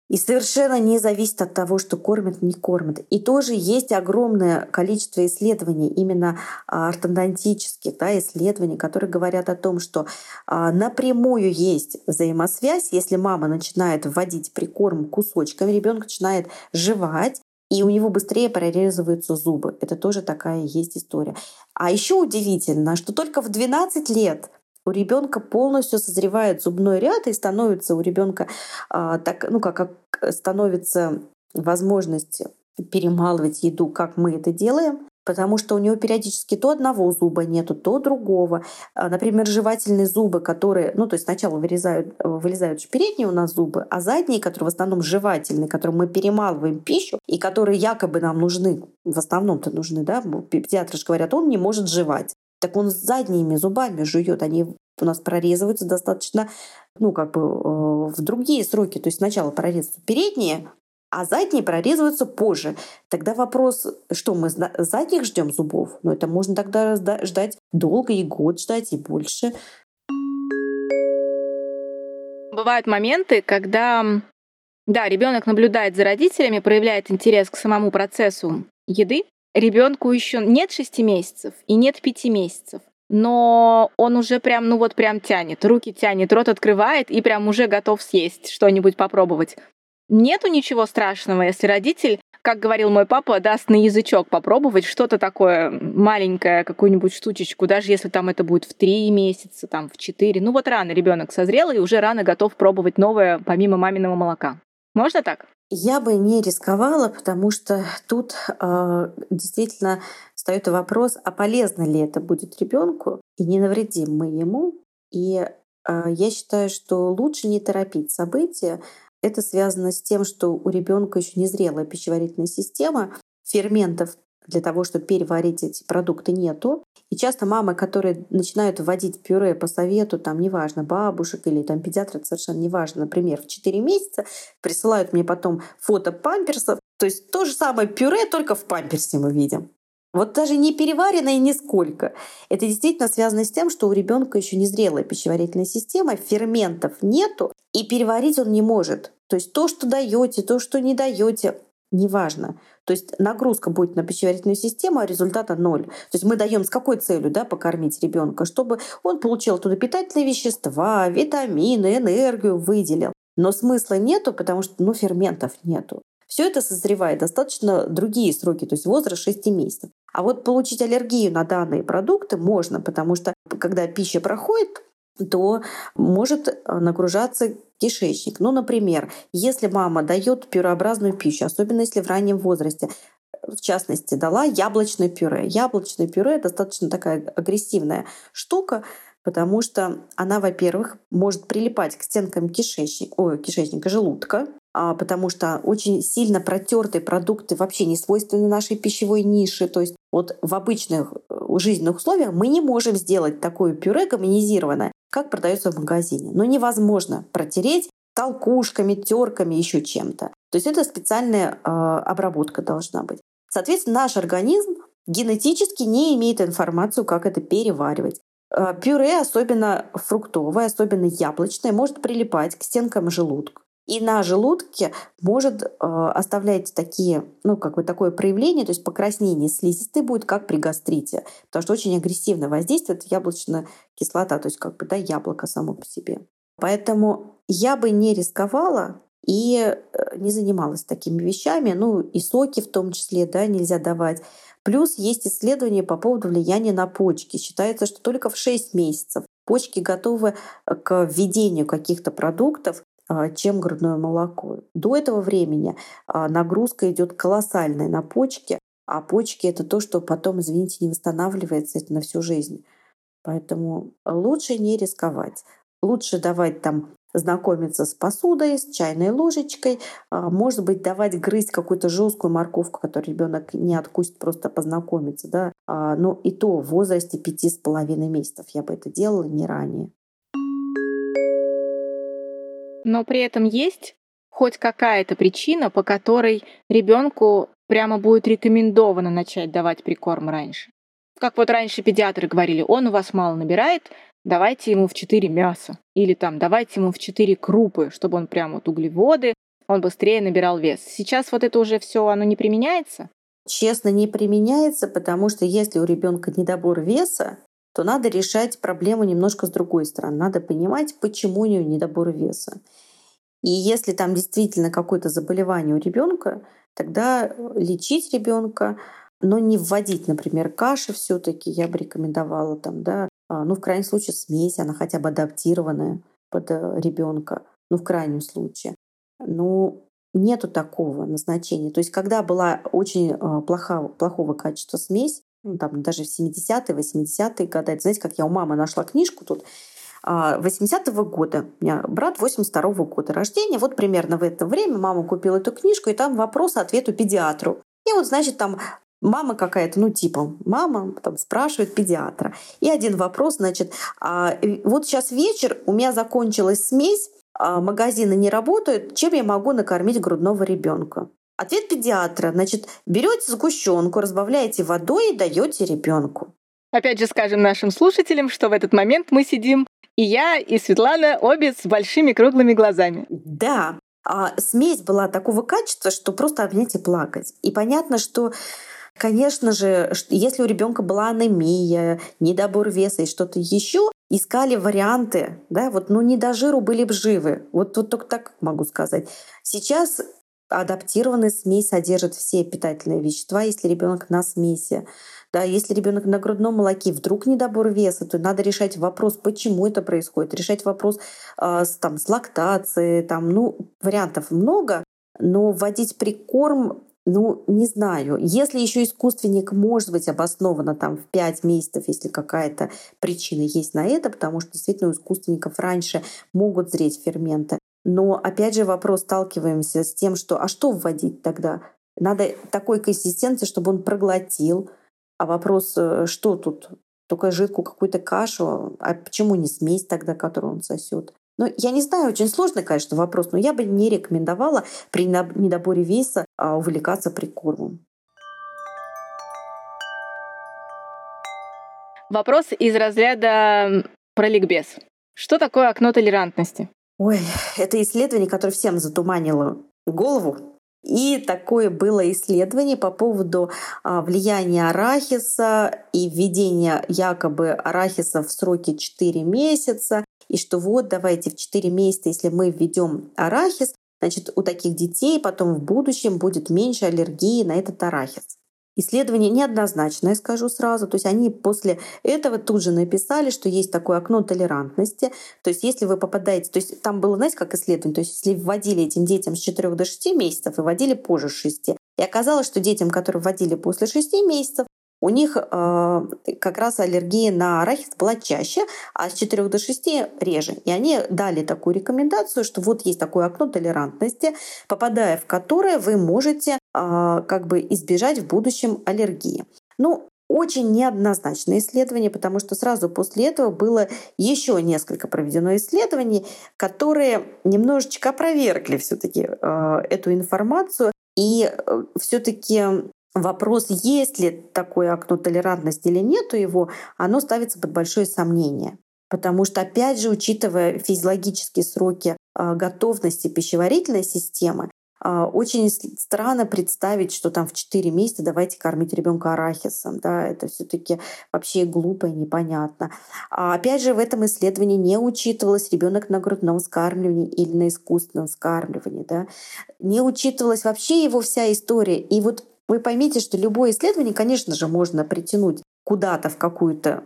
И совершенно не зависит от того, что кормят, не кормят. И тоже есть огромное количество исследований, именно а, ортодонтических да, исследований, которые говорят о том, что а, напрямую есть взаимосвязь, если мама начинает вводить прикорм кусочками, ребенок начинает жевать, и у него быстрее прорезываются зубы. Это тоже такая есть история. А еще удивительно, что только в 12 лет у ребенка полностью созревает зубной ряд и становится у ребенка а, так, ну как, как становится возможность перемалывать еду, как мы это делаем, потому что у него периодически то одного зуба нету, то другого. А, например, жевательные зубы, которые, ну, то есть сначала вырезают, вылезают передние у нас зубы, а задние, которые в основном жевательные, которые мы перемалываем пищу, и которые якобы нам нужны, в основном-то нужны, да, педиатры же говорят, он не может жевать так он задними зубами жует, они у нас прорезываются достаточно, ну, как бы э, в другие сроки. То есть сначала прорезываются передние, а задние прорезываются позже. Тогда вопрос, что мы задних ждем зубов? Ну, это можно тогда ждать долго, и год ждать, и больше. Бывают моменты, когда да, ребенок наблюдает за родителями, проявляет интерес к самому процессу еды, ребенку еще нет шести месяцев и нет пяти месяцев, но он уже прям, ну вот прям тянет, руки тянет, рот открывает и прям уже готов съесть что-нибудь попробовать. Нету ничего страшного, если родитель, как говорил мой папа, даст на язычок попробовать что-то такое маленькое, какую-нибудь штучечку, даже если там это будет в три месяца, там в четыре. Ну вот рано ребенок созрел и уже рано готов пробовать новое помимо маминого молока. Можно так? Я бы не рисковала, потому что тут э, действительно встает вопрос, а полезно ли это будет ребенку и не навредим мы ему. И э, я считаю, что лучше не торопить события. Это связано с тем, что у ребенка еще незрелая пищеварительная система, ферментов для того, чтобы переварить эти продукты, нету. И часто мамы, которые начинают вводить пюре по совету, там, неважно, бабушек или там педиатра, совершенно неважно, например, в 4 месяца, присылают мне потом фото памперсов. То есть то же самое пюре, только в памперсе мы видим. Вот даже не переваренное нисколько. Это действительно связано с тем, что у ребенка еще незрелая пищеварительная система, ферментов нету, и переварить он не может. То есть то, что даете, то, что не даете, неважно. То есть нагрузка будет на пищеварительную систему, а результата ноль. То есть мы даем с какой целью да, покормить ребенка, чтобы он получил туда питательные вещества, витамины, энергию выделил. Но смысла нету, потому что ну, ферментов нету. Все это созревает достаточно другие сроки, то есть возраст 6 месяцев. А вот получить аллергию на данные продукты можно, потому что когда пища проходит, то может э, нагружаться кишечник. Ну, например, если мама дает пюреобразную пищу, особенно если в раннем возрасте, в частности, дала яблочное пюре. Яблочное пюре достаточно такая агрессивная штука, потому что она, во-первых, может прилипать к стенкам кишечника, ой, кишечника, желудка, а, потому что очень сильно протертые продукты вообще не свойственны нашей пищевой нише. То есть вот в обычных э, жизненных условиях мы не можем сделать такое пюре гомонизированное, как продается в магазине. Но невозможно протереть толкушками, терками, еще чем-то. То есть это специальная э, обработка должна быть. Соответственно, наш организм генетически не имеет информацию, как это переваривать. Э, пюре, особенно фруктовое, особенно яблочное, может прилипать к стенкам желудка. И на желудке может э, оставлять такие, ну, как бы такое проявление, то есть покраснение слизистой будет, как при гастрите, потому что очень агрессивно воздействует яблочная кислота, то есть как бы, да, яблоко само по себе. Поэтому я бы не рисковала и э, не занималась такими вещами, ну, и соки в том числе, да, нельзя давать. Плюс есть исследования по поводу влияния на почки. Считается, что только в 6 месяцев почки готовы к введению каких-то продуктов, чем грудное молоко. До этого времени а, нагрузка идет колоссальная на почки, а почки это то, что потом, извините, не восстанавливается это на всю жизнь. Поэтому лучше не рисковать. Лучше давать там знакомиться с посудой, с чайной ложечкой, а, может быть, давать грызть какую-то жесткую морковку, которую ребенок не откусит, просто познакомиться, да. Но и то в возрасте пяти с половиной месяцев я бы это делала не ранее но при этом есть хоть какая-то причина, по которой ребенку прямо будет рекомендовано начать давать прикорм раньше. Как вот раньше педиатры говорили, он у вас мало набирает, давайте ему в 4 мяса. Или там, давайте ему в 4 крупы, чтобы он прям вот углеводы, он быстрее набирал вес. Сейчас вот это уже все, оно не применяется? Честно, не применяется, потому что если у ребенка недобор веса, то надо решать проблему немножко с другой стороны. Надо понимать, почему у нее недобор веса. И если там действительно какое-то заболевание у ребенка, тогда лечить ребенка, но не вводить, например, каши все-таки я бы рекомендовала там, да, а, ну, в крайнем случае, смесь, она хотя бы адаптированная под э, ребенка, ну, в крайнем случае. Ну, нету такого назначения. То есть, когда была очень э, плоха, плохого качества смесь, ну, там даже в 70-е, 80-е годы, знаете, как я у мамы нашла книжку тут, 80-го а, года. У меня брат 82-го года рождения. Вот примерно в это время мама купила эту книжку, и там вопрос-ответ у педиатру. И вот, значит, там мама какая-то, ну типа мама там спрашивает педиатра. И один вопрос, значит, а, вот сейчас вечер, у меня закончилась смесь, а, магазины не работают, чем я могу накормить грудного ребенка? Ответ педиатра, значит, берете сгущенку, разбавляете водой и даете ребенку. Опять же скажем нашим слушателям, что в этот момент мы сидим и я, и Светлана обе с большими круглыми глазами. Да, а смесь была такого качества, что просто обнять и плакать. И понятно, что Конечно же, если у ребенка была анемия, недобор веса и что-то еще, искали варианты, да, вот, ну, не до жиру были бы живы. Вот, вот только так могу сказать. Сейчас адаптированная смесь содержит все питательные вещества, если ребенок на смеси. Да, если ребенок на грудном молоке, вдруг недобор веса, то надо решать вопрос, почему это происходит, решать вопрос э, с, там, с лактацией, там, ну, вариантов много, но вводить прикорм ну, не знаю. Если еще искусственник может быть обоснованно там в 5 месяцев, если какая-то причина есть на это, потому что действительно у искусственников раньше могут зреть ферменты. Но опять же вопрос сталкиваемся с тем, что а что вводить тогда? Надо такой консистенции, чтобы он проглотил. А вопрос, э, что тут? Только жидкую какую-то кашу? А почему не смесь тогда, которую он сосет? Ну, я не знаю, очень сложный, конечно, вопрос, но я бы не рекомендовала при недоборе веса а, увлекаться прикормом. Вопрос из разряда про ликбез. Что такое окно толерантности? Ой, это исследование, которое всем затуманило голову. И такое было исследование по поводу а, влияния арахиса и введения якобы арахиса в сроки 4 месяца. И что вот давайте в 4 месяца, если мы введем арахис, значит у таких детей потом в будущем будет меньше аллергии на этот арахис. Исследование неоднозначное, скажу сразу. То есть они после этого тут же написали, что есть такое окно толерантности. То есть если вы попадаете... То есть там было, знаете, как исследование? То есть если вводили этим детям с 4 до 6 месяцев и вводили позже 6. И оказалось, что детям, которые вводили после 6 месяцев, у них э, как раз аллергия на арахис была чаще, а с 4 до 6 реже. И они дали такую рекомендацию, что вот есть такое окно толерантности, попадая в которое вы можете как бы избежать в будущем аллергии. Ну, очень неоднозначное исследование, потому что сразу после этого было еще несколько проведено исследований, которые немножечко опровергли все-таки э, эту информацию. И э, все-таки вопрос, есть ли такое окно толерантности или нету его, оно ставится под большое сомнение. Потому что, опять же, учитывая физиологические сроки а, готовности пищеварительной системы, а, очень странно представить, что там в 4 месяца давайте кормить ребенка арахисом. Да, это все-таки вообще глупо и непонятно. А опять же, в этом исследовании не учитывалось ребенок на грудном скармливании или на искусственном скармливании. Да. Не учитывалась вообще его вся история. И вот вы поймите, что любое исследование, конечно же, можно притянуть куда-то в какую-то а,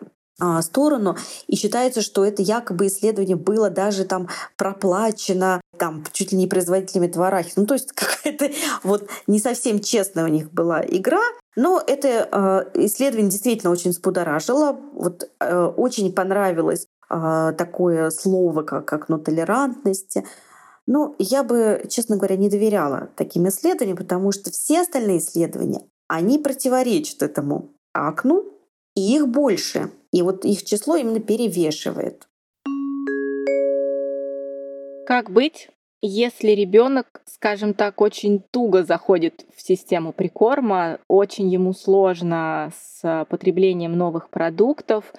сторону. И считается, что это якобы исследование было даже там проплачено там чуть ли не производителями тварахи. Ну, то есть какая-то вот не совсем честная у них была игра. Но это э, исследование действительно очень спудоражило. Вот э, очень понравилось э, такое слово, как, как ну, толерантность. Ну, я бы, честно говоря, не доверяла таким исследованиям, потому что все остальные исследования, они противоречат этому окну, и их больше. И вот их число именно перевешивает. Как быть, если ребенок, скажем так, очень туго заходит в систему прикорма, очень ему сложно с потреблением новых продуктов,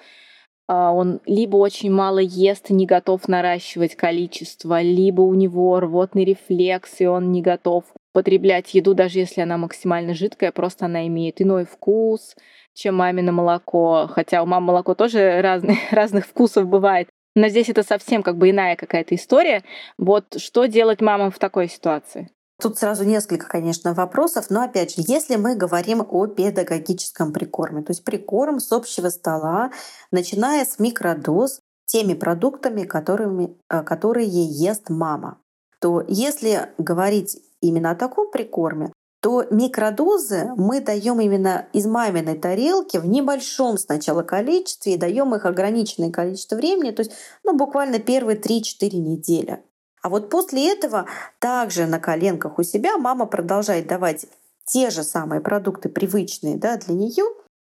а, он либо очень мало ест, не готов наращивать количество, либо у него рвотный рефлекс, и он не готов потреблять еду, даже если она максимально жидкая, просто она имеет иной вкус, чем мамино молоко. Хотя у мамы молоко тоже разные, разных вкусов бывает. Но здесь это совсем как бы иная какая-то история. Вот что делать мамам в такой ситуации? Тут сразу несколько, конечно, вопросов, но опять же, если мы говорим о педагогическом прикорме, то есть прикорм с общего стола, начиная с микродоз, теми продуктами, которыми, э, которые ест мама, то если говорить именно о таком прикорме, то микродозы мы даем именно из маминой тарелки в небольшом сначала количестве и даем их ограниченное количество времени, то есть ну, буквально первые 3-4 недели. А вот после этого также на коленках у себя мама продолжает давать те же самые продукты привычные да, для нее,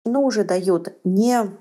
но уже дает не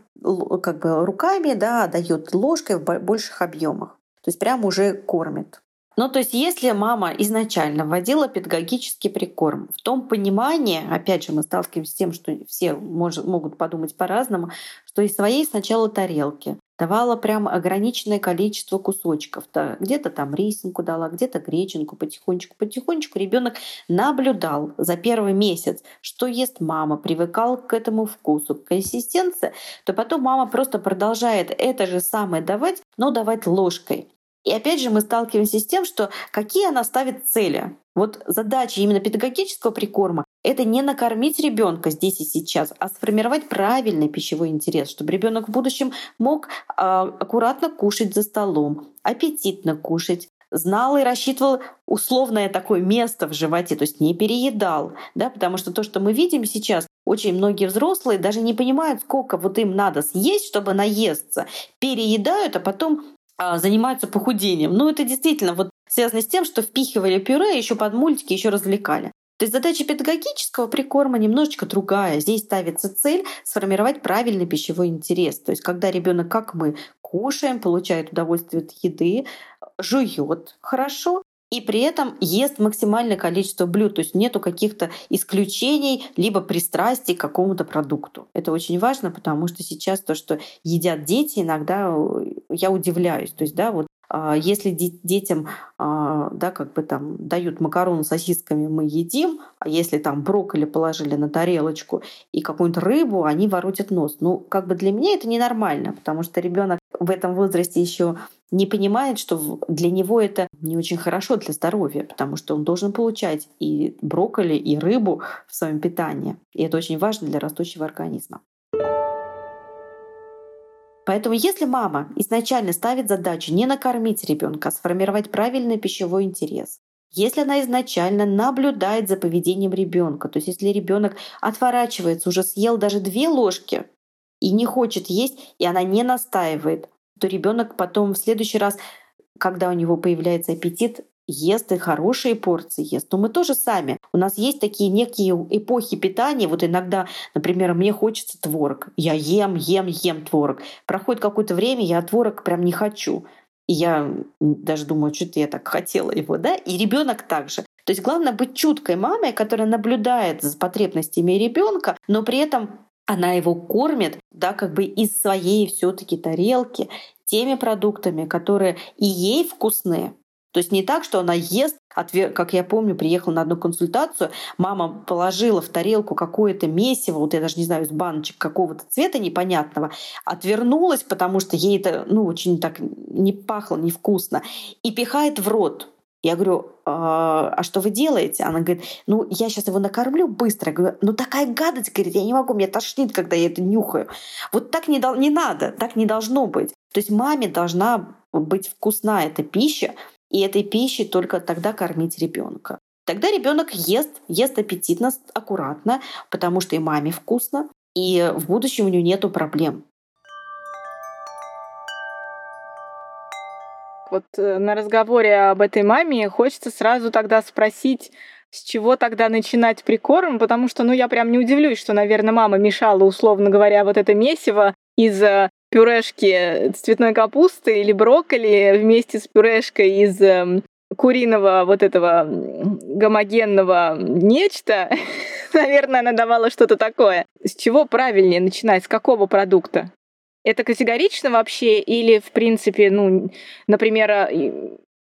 как бы руками, да, а дает ложкой в больших объемах. То есть прямо уже кормит. Ну, то есть, если мама изначально вводила педагогический прикорм, в том понимании, опять же, мы сталкиваемся с тем, что все может, могут подумать по-разному, что из своей сначала тарелки давала прям ограниченное количество кусочков. Где-то там рисинку дала, где-то греченку, потихонечку, потихонечку ребенок наблюдал за первый месяц, что ест мама, привыкал к этому вкусу, к консистенции, то потом мама просто продолжает это же самое давать, но давать ложкой. И опять же мы сталкиваемся с тем, что какие она ставит цели. Вот задача именно педагогического прикорма — это не накормить ребенка здесь и сейчас, а сформировать правильный пищевой интерес, чтобы ребенок в будущем мог э, аккуратно кушать за столом, аппетитно кушать, знал и рассчитывал условное такое место в животе, то есть не переедал, да, потому что то, что мы видим сейчас, очень многие взрослые даже не понимают, сколько вот им надо съесть, чтобы наесться, переедают, а потом а, занимаются похудением. Ну, это действительно вот связано с тем, что впихивали пюре, еще под мультики, еще развлекали. То есть задача педагогического прикорма немножечко другая. Здесь ставится цель сформировать правильный пищевой интерес. То есть когда ребенок, как мы, кушаем, получает удовольствие от еды, жует хорошо, и при этом ест максимальное количество блюд, то есть нету каких-то исключений либо пристрастий к какому-то продукту. Это очень важно, потому что сейчас то, что едят дети, иногда э, я удивляюсь. То есть, да, вот если детям а, да, как бы там дают макароны с сосисками, мы едим, а если там брокколи положили на тарелочку и какую-нибудь рыбу, они воротят нос. Ну, как бы для меня это ненормально, потому что ребенок в этом возрасте еще не понимает, что для него это не очень хорошо для здоровья, потому что он должен получать и брокколи, и рыбу в своем питании. И это очень важно для растущего организма. Поэтому если мама изначально ставит задачу не накормить ребенка, а сформировать правильный пищевой интерес, если она изначально наблюдает за поведением ребенка, то есть если ребенок отворачивается, уже съел даже две ложки и не хочет есть, и она не настаивает, то ребенок потом в следующий раз, когда у него появляется аппетит, ест и хорошие порции ест. Но мы тоже сами. У нас есть такие некие эпохи питания. Вот иногда, например, мне хочется творог. Я ем, ем, ем творог. Проходит какое-то время, я творог прям не хочу. И я даже думаю, что-то я так хотела его, да? И ребенок также. То есть главное быть чуткой мамой, которая наблюдает за потребностями ребенка, но при этом она его кормит, да, как бы из своей все-таки тарелки теми продуктами, которые и ей вкусные, то есть не так, что она ест, как я помню, приехала на одну консультацию, мама положила в тарелку какое-то месиво, вот я даже не знаю, из баночек какого-то цвета непонятного, отвернулась, потому что ей это ну, очень так не пахло невкусно, и пихает в рот. Я говорю, а, а что вы делаете? Она говорит, ну, я сейчас его накормлю быстро. Я говорю, ну, такая гадость, говорит, я не могу, меня тошнит, когда я это нюхаю. Вот так не, не надо, так не должно быть. То есть маме должна быть вкусна эта пища, и этой пищей только тогда кормить ребенка. Тогда ребенок ест, ест аппетитно, аккуратно, потому что и маме вкусно, и в будущем у него нету проблем. Вот э, на разговоре об этой маме хочется сразу тогда спросить, с чего тогда начинать прикорм, потому что, ну, я прям не удивлюсь, что, наверное, мама мешала, условно говоря, вот это месиво из э, пюрешки цветной капусты или брокколи вместе с пюрешкой из эм, куриного вот этого гомогенного нечто, наверное, она давала что-то такое. С чего правильнее начинать? С какого продукта? Это категорично вообще или, в принципе, ну, например, а,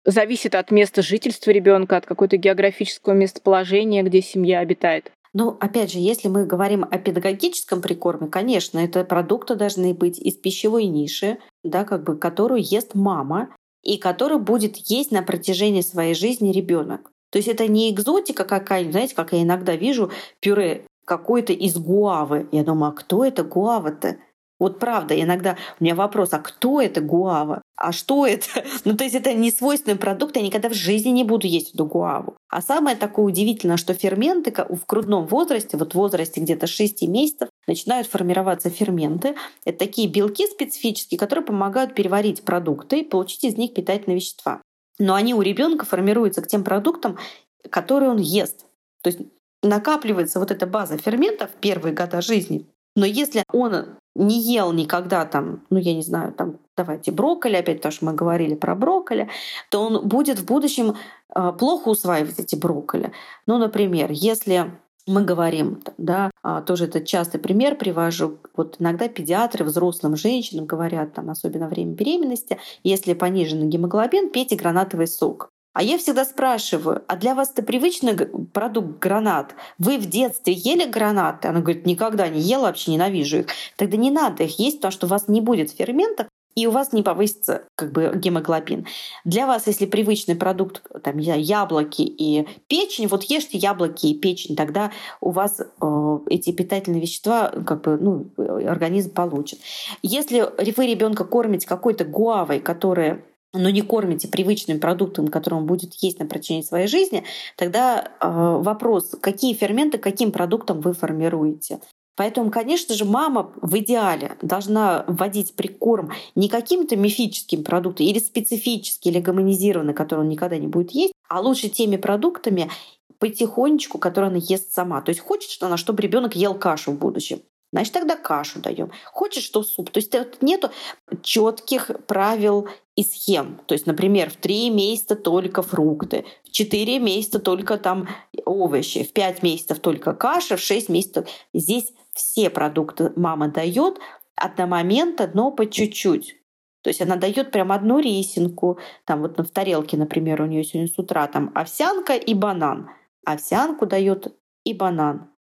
зависит от места жительства ребенка, от какого-то географического местоположения, где семья обитает? Ну, опять же, если мы говорим о педагогическом прикорме, конечно, это продукты должны быть из пищевой ниши, да, как бы, которую ест мама, и которую будет есть на протяжении своей жизни ребенок. То есть это не экзотика какая-нибудь, знаете, как я иногда вижу пюре какой-то из гуавы. Я думаю, а кто это гуава-то? Вот правда, иногда у меня вопрос, а кто это гуава? А что это? Ну, то есть это не свойственный продукт, я никогда в жизни не буду есть эту гуаву. А самое такое удивительное, что ферменты в грудном возрасте, вот в возрасте где-то 6 месяцев, начинают формироваться ферменты. Это такие белки специфические, которые помогают переварить продукты и получить из них питательные вещества. Но они у ребенка формируются к тем продуктам, которые он ест. То есть накапливается вот эта база ферментов в первые года жизни. Но если он не ел никогда там, ну я не знаю, там давайте брокколи, опять то, что мы говорили про брокколи, то он будет в будущем а, плохо усваивать эти брокколи. Ну, например, если мы говорим, да, а, тоже это частый пример привожу, вот иногда педиатры взрослым женщинам говорят, там, особенно во время беременности, если пониженный гемоглобин, пейте гранатовый сок. А я всегда спрашиваю, а для вас это привычный продукт гранат? Вы в детстве ели гранаты? Она говорит, никогда не ела, вообще ненавижу их. Тогда не надо их есть, потому что у вас не будет ферментов, и у вас не повысится как бы гемоглобин. Для вас, если привычный продукт, там, яблоки и печень, вот ешьте яблоки и печень, тогда у вас э, эти питательные вещества, как бы, ну, организм получит. Если вы ребенка кормите какой-то гуавой, которая но не кормите привычным продуктом, который он будет есть на протяжении своей жизни, тогда э, вопрос, какие ферменты каким продуктом вы формируете. Поэтому, конечно же, мама в идеале должна вводить прикорм не каким-то мифическим продуктом или специфический, или гомонизированный, который он никогда не будет есть, а лучше теми продуктами потихонечку, которые она ест сама. То есть хочет что она, чтобы ребенок ел кашу в будущем. Значит, тогда кашу даем. Хочешь, что суп. То есть нету четких правил и схем. То есть, например, в три месяца только фрукты, в четыре месяца только там овощи, в пять месяцев только каша, в шесть месяцев. Здесь все продукты мама дает одномоментно, но по чуть-чуть. То есть она дает прям одну рисинку. Там вот в тарелке, например, у нее сегодня с утра там овсянка и банан. Овсянку дает и банан.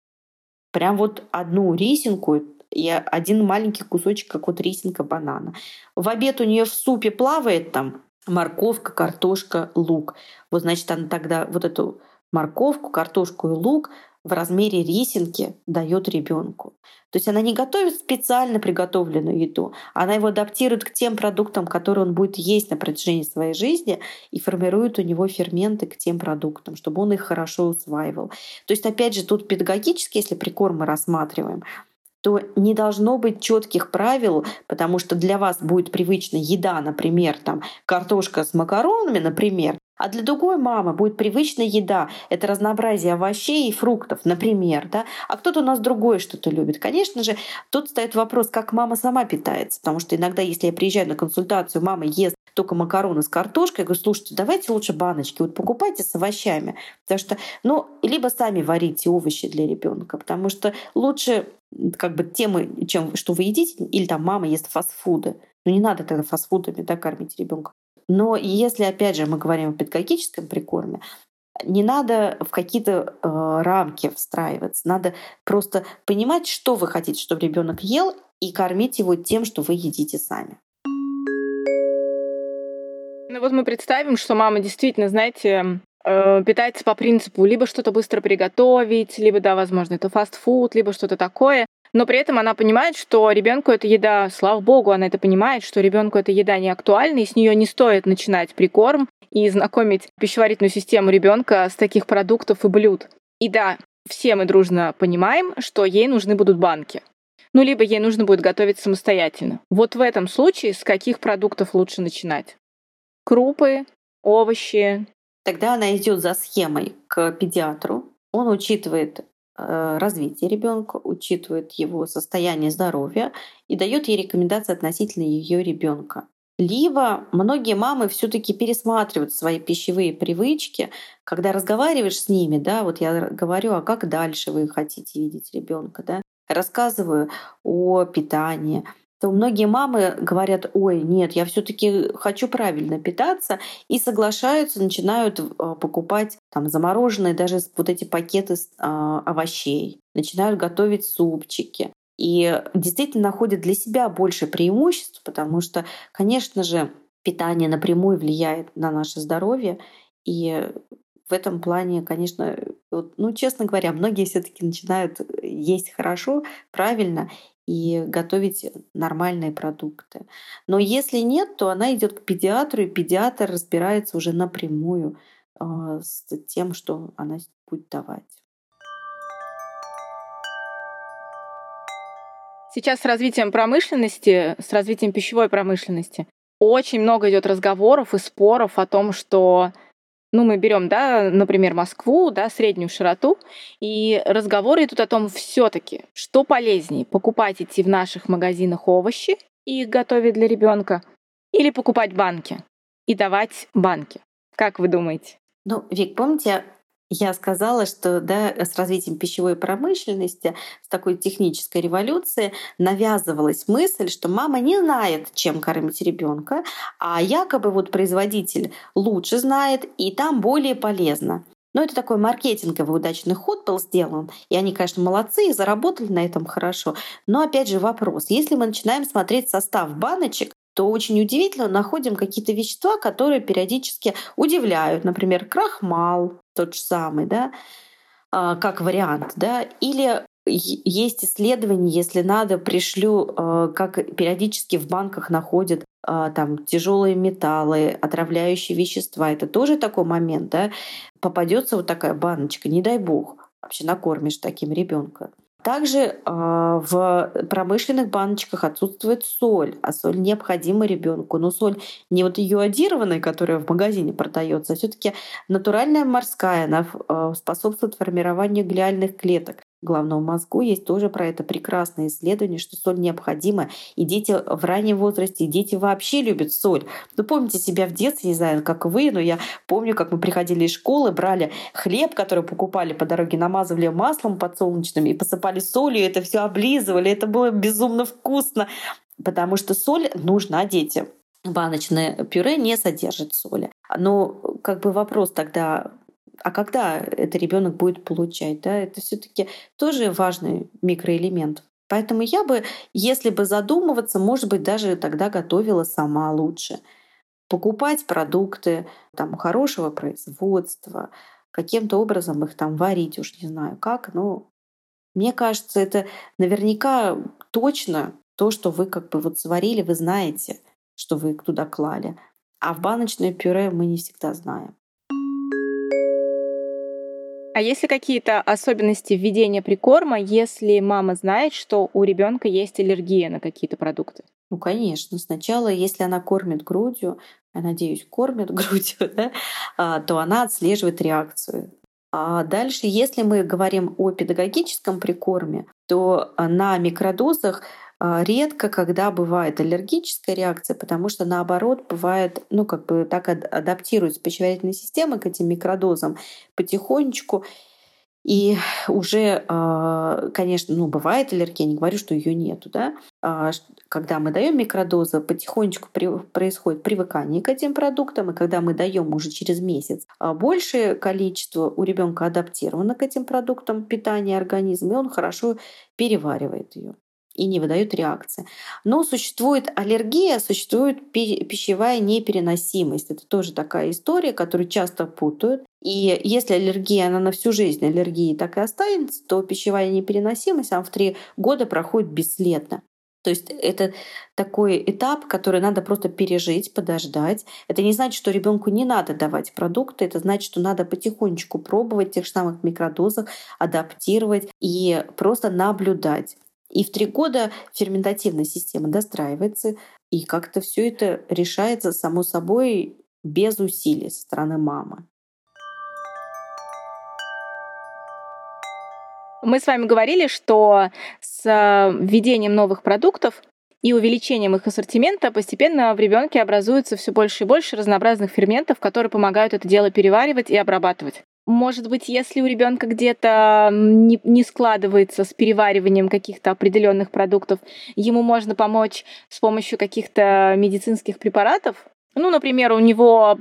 Прям вот одну рисинку и один маленький кусочек, как вот рисинка банана. В обед у нее в супе плавает там морковка, картошка, лук. Вот значит, она тогда вот эту морковку, картошку и лук в размере рисинки дает ребенку. То есть она не готовит специально приготовленную еду, она его адаптирует к тем продуктам, которые он будет есть на протяжении своей жизни и формирует у него ферменты к тем продуктам, чтобы он их хорошо усваивал. То есть, опять же, тут педагогически, если прикорм мы рассматриваем, то не должно быть четких правил, потому что для вас будет привычна еда, например, там картошка с макаронами, например, а для другой мамы будет привычная еда. Это разнообразие овощей и фруктов, например. Да? А кто-то у нас другое что-то любит. Конечно же, тут стоит вопрос, как мама сама питается. Потому что иногда, если я приезжаю на консультацию, мама ест только макароны с картошкой, я говорю, слушайте, давайте лучше баночки, вот покупайте с овощами. Потому что, ну, либо сами варите овощи для ребенка, потому что лучше как бы темы, чем что вы едите, или там мама ест фастфуды. Ну не надо тогда фастфудами да, кормить ребенка. Но если, опять же, мы говорим о педагогическом прикорме, не надо в какие-то э, рамки встраиваться. Надо просто понимать, что вы хотите, чтобы ребенок ел, и кормить его тем, что вы едите сами. Ну вот мы представим, что мама действительно, знаете, э, питается по принципу либо что-то быстро приготовить, либо, да, возможно, это фастфуд, либо что-то такое но при этом она понимает, что ребенку эта еда, слава богу, она это понимает, что ребенку эта еда не актуальна, и с нее не стоит начинать прикорм и знакомить пищеварительную систему ребенка с таких продуктов и блюд. И да, все мы дружно понимаем, что ей нужны будут банки. Ну, либо ей нужно будет готовить самостоятельно. Вот в этом случае с каких продуктов лучше начинать? Крупы, овощи. Тогда она идет за схемой к педиатру. Он учитывает развитие ребенка, учитывает его состояние здоровья и дает ей рекомендации относительно ее ребенка. Либо многие мамы все-таки пересматривают свои пищевые привычки, когда разговариваешь с ними, да, вот я говорю, а как дальше вы хотите видеть ребенка, да, рассказываю о питании, то многие мамы говорят, ой, нет, я все-таки хочу правильно питаться, и соглашаются, начинают а, покупать там замороженные даже вот эти пакеты а, овощей, начинают готовить супчики. И действительно находят для себя больше преимуществ, потому что, конечно же, питание напрямую влияет на наше здоровье. И в этом плане, конечно, вот, ну, честно говоря, многие все-таки начинают есть хорошо, правильно и готовить нормальные продукты. Но если нет, то она идет к педиатру, и педиатр разбирается уже напрямую э, с тем, что она будет давать. Сейчас с развитием промышленности, с развитием пищевой промышленности, очень много идет разговоров и споров о том, что ну, мы берем, да, например, Москву, да, среднюю широту, и разговоры идут о том все-таки, что полезнее, покупать идти в наших магазинах овощи и их готовить для ребенка, или покупать банки и давать банки. Как вы думаете? Ну, Вик, помните, я сказала, что да, с развитием пищевой промышленности, с такой технической революцией навязывалась мысль, что мама не знает, чем кормить ребенка, а якобы вот производитель лучше знает и там более полезно. Но это такой маркетинговый удачный ход был сделан. И они, конечно, молодцы и заработали на этом хорошо. Но опять же вопрос. Если мы начинаем смотреть состав баночек, то очень удивительно находим какие-то вещества, которые периодически удивляют. Например, крахмал тот же самый, да, а, как вариант, да, или есть исследования, если надо, пришлю, а, как периодически в банках находят а, там тяжелые металлы, отравляющие вещества. Это тоже такой момент, да? Попадется вот такая баночка, не дай бог, вообще накормишь таким ребенка. Также э, в промышленных баночках отсутствует соль, а соль необходима ребенку. Но соль не вот йодированная, которая в магазине продается, а все-таки натуральная морская, она э, способствует формированию глиальных клеток головном мозгу. Есть тоже про это прекрасное исследование, что соль необходима. И дети в раннем возрасте, и дети вообще любят соль. Ну, помните себя в детстве, не знаю, как вы, но я помню, как мы приходили из школы, брали хлеб, который покупали по дороге, намазывали маслом подсолнечным и посыпали солью, и это все облизывали. Это было безумно вкусно, потому что соль нужна детям баночное пюре не содержит соли. Но как бы вопрос тогда, а когда это ребенок будет получать, да, это все-таки тоже важный микроэлемент. Поэтому я бы, если бы задумываться, может быть, даже тогда готовила сама лучше. Покупать продукты там, хорошего производства, каким-то образом их там варить, уж не знаю как, но мне кажется, это наверняка точно то, что вы как бы вот сварили, вы знаете, что вы туда клали. А в баночное пюре мы не всегда знаем. А есть ли какие-то особенности введения прикорма, если мама знает, что у ребенка есть аллергия на какие-то продукты? Ну, конечно. Сначала, если она кормит грудью, я надеюсь, кормит грудью, да, а, то она отслеживает реакцию. А дальше, если мы говорим о педагогическом прикорме, то на микродозах редко, когда бывает аллергическая реакция, потому что наоборот бывает, ну как бы так адаптируется пищеварительная система к этим микродозам потихонечку. И уже, а, конечно, ну, бывает аллергия, не говорю, что ее нету, да. А, когда мы даем микродозы, потихонечку происходит привыкание к этим продуктам, и когда мы даем уже через месяц большее количество, у ребенка адаптировано к этим продуктам питания организма, и он хорошо переваривает ее и не выдают реакции. Но существует аллергия, существует пищевая непереносимость. Это тоже такая история, которую часто путают. И если аллергия, она на всю жизнь аллергии так и останется, то пищевая непереносимость, она в три года проходит бесследно. То есть это такой этап, который надо просто пережить, подождать. Это не значит, что ребенку не надо давать продукты, это значит, что надо потихонечку пробовать в тех же самых микродозах, адаптировать и просто наблюдать. И в три года ферментативная система достраивается, и как-то все это решается само собой без усилий со стороны мамы. Мы с вами говорили, что с введением новых продуктов и увеличением их ассортимента постепенно в ребенке образуется все больше и больше разнообразных ферментов, которые помогают это дело переваривать и обрабатывать. Может быть, если у ребенка где-то не, не складывается с перевариванием каких-то определенных продуктов, ему можно помочь с помощью каких-то медицинских препаратов. Ну, например, у него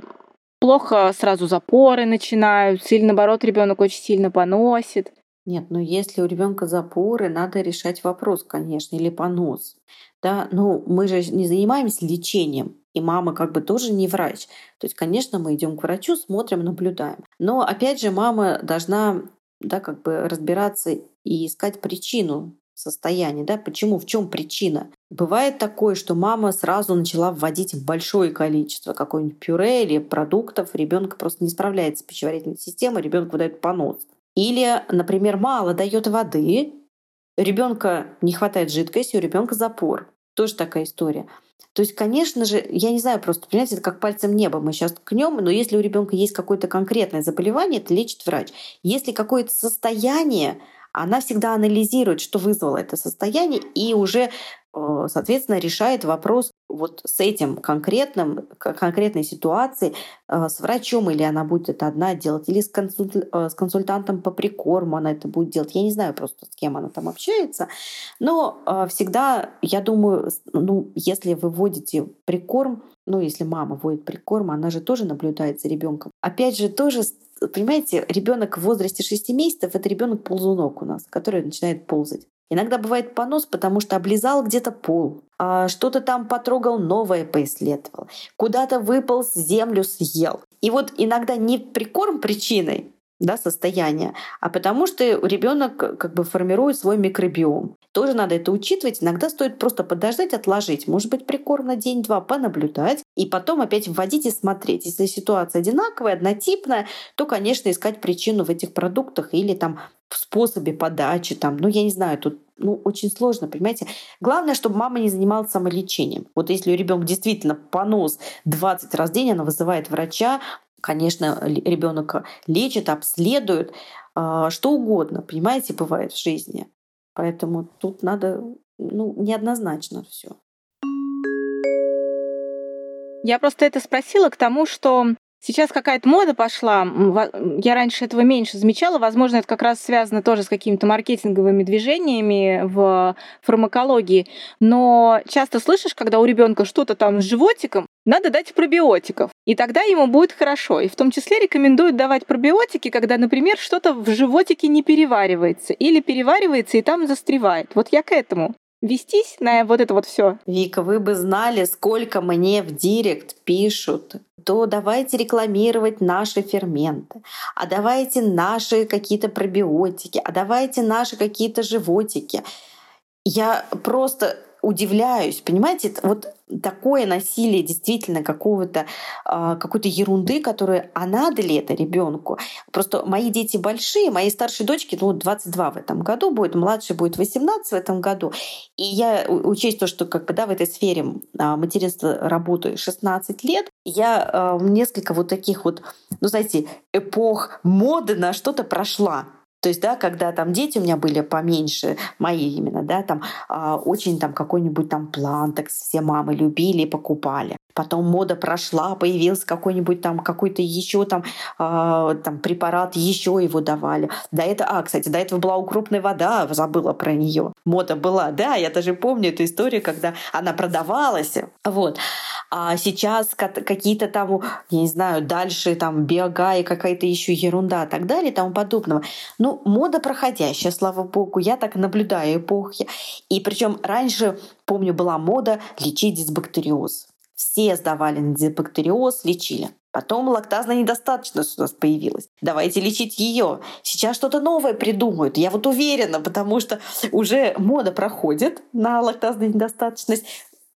плохо сразу запоры начинаются, или наоборот, ребенок очень сильно поносит. Нет, ну если у ребенка запоры, надо решать вопрос, конечно, или понос. Да, ну мы же не занимаемся лечением, и мама как бы тоже не врач. То есть, конечно, мы идем к врачу, смотрим, наблюдаем. Но опять же, мама должна да, как бы разбираться и искать причину состояния, да, почему, в чем причина. Бывает такое, что мама сразу начала вводить большое количество какого-нибудь пюре или продуктов, ребенка просто не справляется с пищеварительной системой, ребенок выдает понос. Или, например, мало дает воды, ребенка не хватает жидкости, у ребенка запор. Тоже такая история. То есть, конечно же, я не знаю, просто, понимаете, это как пальцем неба. Мы сейчас ткнем, но если у ребенка есть какое-то конкретное заболевание, это лечит врач. Если какое-то состояние, она всегда анализирует, что вызвало это состояние, и уже Э, соответственно, решает вопрос вот с этим конкретным, конкретной ситуацией э, с врачом, или она будет это одна делать, или с, консуль, э, с консультантом по прикорму она это будет делать. Я не знаю просто, с кем она там общается. Но всегда, я думаю, ну, если вы вводите прикорм, ну, если мама вводит прикорм, она же тоже наблюдает за ребенком. Опять же, тоже понимаете, ребенок в возрасте 6 месяцев это ребенок ползунок у нас, который начинает ползать. Иногда бывает понос, потому что облизал где-то пол, а что-то там потрогал новое, поисследовал, куда-то выпал, землю съел. И вот иногда не прикорм причиной, да, состояния, а потому что ребенок как бы формирует свой микробиом. Тоже надо это учитывать. Иногда стоит просто подождать, отложить. Может быть, прикорм на день-два понаблюдать и потом опять вводить и смотреть. Если ситуация одинаковая, однотипная, то, конечно, искать причину в этих продуктах или там в способе подачи, там, ну, я не знаю, тут ну, очень сложно, понимаете. Главное, чтобы мама не занималась самолечением. Вот если у ребенка действительно понос 20 раз в день, она вызывает врача, конечно, ребенок лечит, обследует, а, что угодно, понимаете, бывает в жизни. Поэтому тут надо ну, неоднозначно все. Я просто это спросила к тому, что Сейчас какая-то мода пошла. Я раньше этого меньше замечала. Возможно, это как раз связано тоже с какими-то маркетинговыми движениями в фармакологии. Но часто слышишь, когда у ребенка что-то там с животиком, надо дать пробиотиков. И тогда ему будет хорошо. И в том числе рекомендуют давать пробиотики, когда, например, что-то в животике не переваривается. Или переваривается и там застревает. Вот я к этому вестись на вот это вот все. Вика, вы бы знали, сколько мне в директ пишут то давайте рекламировать наши ферменты, а давайте наши какие-то пробиотики, а давайте наши какие-то животики. Я просто удивляюсь, понимаете, вот такое насилие действительно какого-то э, какой-то ерунды, которая а надо ли это ребенку? Просто мои дети большие, моей старшей дочке ну 22 в этом году будет, младшей будет 18 в этом году, и я учесть то, что как бы да в этой сфере э, материнства работаю 16 лет, я э, несколько вот таких вот, ну знаете, эпох моды на что-то прошла. То есть, да, когда там дети у меня были поменьше, мои именно, да, там э, очень там какой-нибудь там плантекс все мамы любили и покупали. Потом мода прошла, появился какой-нибудь там какой-то еще там, э, там препарат, еще его давали. До этого, а, кстати, до этого была укропная вода, забыла про нее. Мода была, да, я даже помню эту историю, когда она продавалась. Вот. А сейчас какие-то там, я не знаю, дальше там биога и какая-то еще ерунда и так далее и тому подобного. Ну, мода проходящая, слава богу. Я так наблюдаю эпохи. И причем раньше, помню, была мода лечить дисбактериоз. Все сдавали на дисбактериоз, лечили. Потом лактазная недостаточность у нас появилась. Давайте лечить ее. Сейчас что-то новое придумают. Я вот уверена, потому что уже мода проходит на лактазную недостаточность,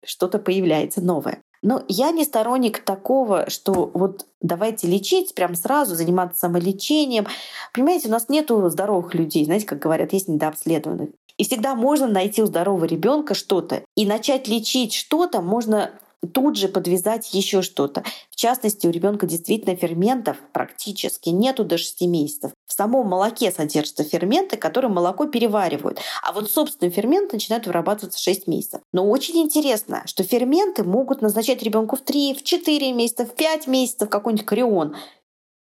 что-то появляется новое. Но я не сторонник такого, что вот давайте лечить прям сразу, заниматься самолечением. Понимаете, у нас нету здоровых людей, знаете, как говорят, есть недообследованных. И всегда можно найти у здорового ребенка что-то. И начать лечить что-то можно тут же подвязать еще что-то. В частности, у ребенка действительно ферментов практически нету до 6 месяцев. В самом молоке содержатся ферменты, которые молоко переваривают. А вот собственные ферменты начинают вырабатываться в 6 месяцев. Но очень интересно, что ферменты могут назначать ребенку в 3, в 4 месяца, в 5 месяцев какой-нибудь крион.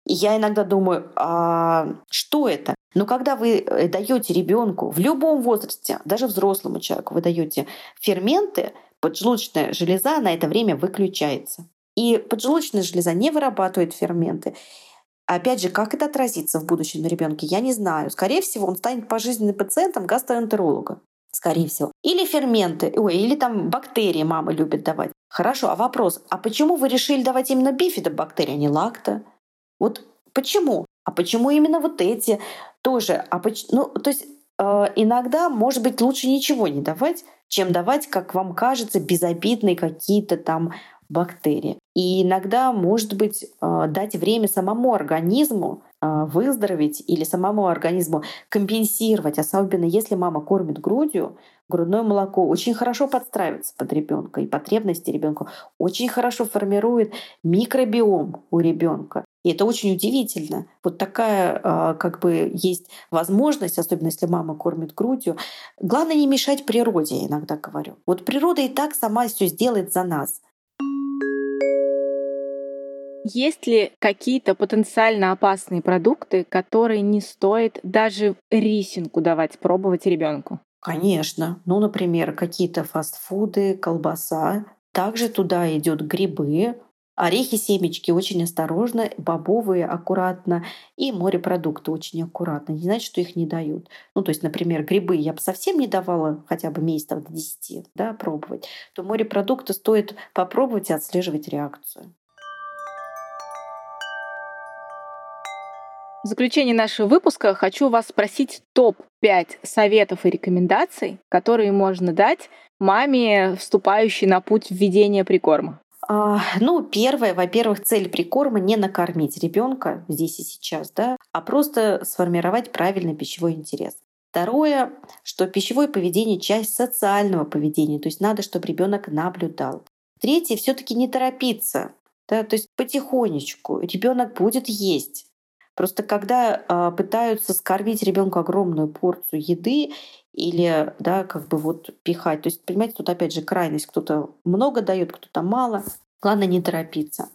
Я иногда думаю, а что это? Но когда вы э, даете ребенку в любом возрасте, даже взрослому человеку, вы даете ферменты, поджелудочная железа на это время выключается. И поджелудочная железа не вырабатывает ферменты. Опять же, как это отразится в будущем на ребенке, я не знаю. Скорее всего, он станет пожизненным пациентом гастроэнтеролога. Скорее всего. Или ферменты, ой, или там бактерии мамы любят давать. Хорошо, а вопрос, а почему вы решили давать именно бифидобактерии, а не лакто? Вот почему? А почему именно вот эти тоже? А поч... Ну, то есть иногда, может быть, лучше ничего не давать, чем давать, как вам кажется, безобидные какие-то там бактерии. И иногда, может быть, э, дать время самому организму э, выздороветь или самому организму компенсировать, особенно если мама кормит грудью, грудное молоко очень хорошо подстраивается под ребенка и потребности ребенка, очень хорошо формирует микробиом у ребенка. И это очень удивительно. Вот такая а, как бы есть возможность, особенно если мама кормит грудью. Главное не мешать природе, я иногда говорю. Вот природа и так сама все сделает за нас. Есть ли какие-то потенциально опасные продукты, которые не стоит даже рисинку давать пробовать ребенку? Конечно. Ну, например, какие-то фастфуды, колбаса. Также туда идет грибы, Орехи, семечки очень осторожно, бобовые аккуратно и морепродукты очень аккуратно. Не значит, что их не дают. Ну, то есть, например, грибы я бы совсем не давала хотя бы месяцев до 10 да, пробовать, то морепродукты стоит попробовать и отслеживать реакцию. В заключение нашего выпуска хочу вас спросить топ-5 советов и рекомендаций, которые можно дать маме, вступающей на путь введения прикорма. А, ну, первое, во-первых, цель прикорма не накормить ребенка здесь и сейчас, да, а просто сформировать правильный пищевой интерес. Второе, что пищевое поведение часть социального поведения, то есть надо, чтобы ребенок наблюдал. Третье, все-таки не торопиться, да, то есть потихонечку ребенок будет есть. Просто когда э, пытаются скормить ребенку огромную порцию еды или, да, как бы вот пихать. То есть, понимаете, тут опять же крайность. Кто-то много дает, кто-то мало. Главное не торопиться.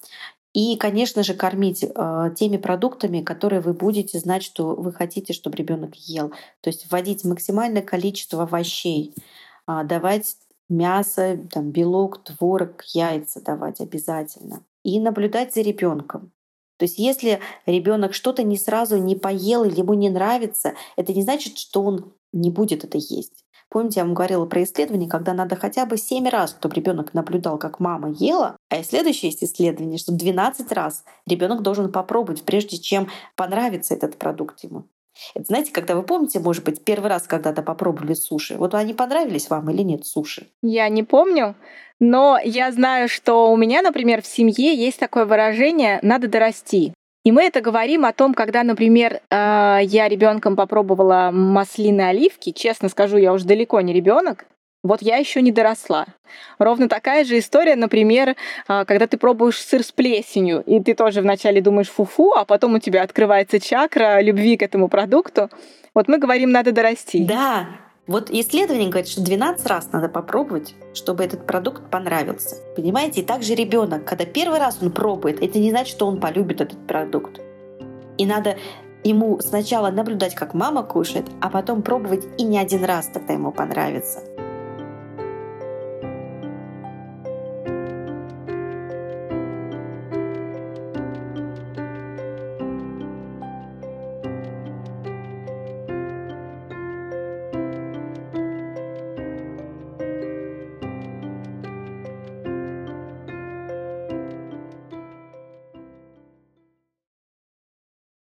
И, конечно же, кормить э, теми продуктами, которые вы будете знать, что вы хотите, чтобы ребенок ел. То есть вводить максимальное количество овощей, э, давать мясо, там, белок, творог, яйца давать обязательно. И наблюдать за ребенком. То есть если ребенок что-то не сразу не поел или ему не нравится, это не значит, что он не будет это есть. Помните, я вам говорила про исследование, когда надо хотя бы 7 раз, чтобы ребенок наблюдал, как мама ела, а и следующее есть исследование, что 12 раз ребенок должен попробовать, прежде чем понравится этот продукт ему. Это знаете, когда вы помните, может быть, первый раз когда-то попробовали суши, вот они понравились вам или нет суши? Я не помню, но я знаю, что у меня, например, в семье есть такое выражение «надо дорасти». И мы это говорим о том, когда, например, э, я ребенком попробовала маслины оливки. Честно скажу, я уже далеко не ребенок. Вот я еще не доросла. Ровно такая же история, например, э, когда ты пробуешь сыр с плесенью, и ты тоже вначале думаешь фу-фу, а потом у тебя открывается чакра любви к этому продукту. Вот мы говорим, надо дорасти. Да, вот исследование говорит, что 12 раз надо попробовать, чтобы этот продукт понравился. Понимаете? И также ребенок, когда первый раз он пробует, это не значит, что он полюбит этот продукт. И надо ему сначала наблюдать, как мама кушает, а потом пробовать и не один раз тогда ему понравится.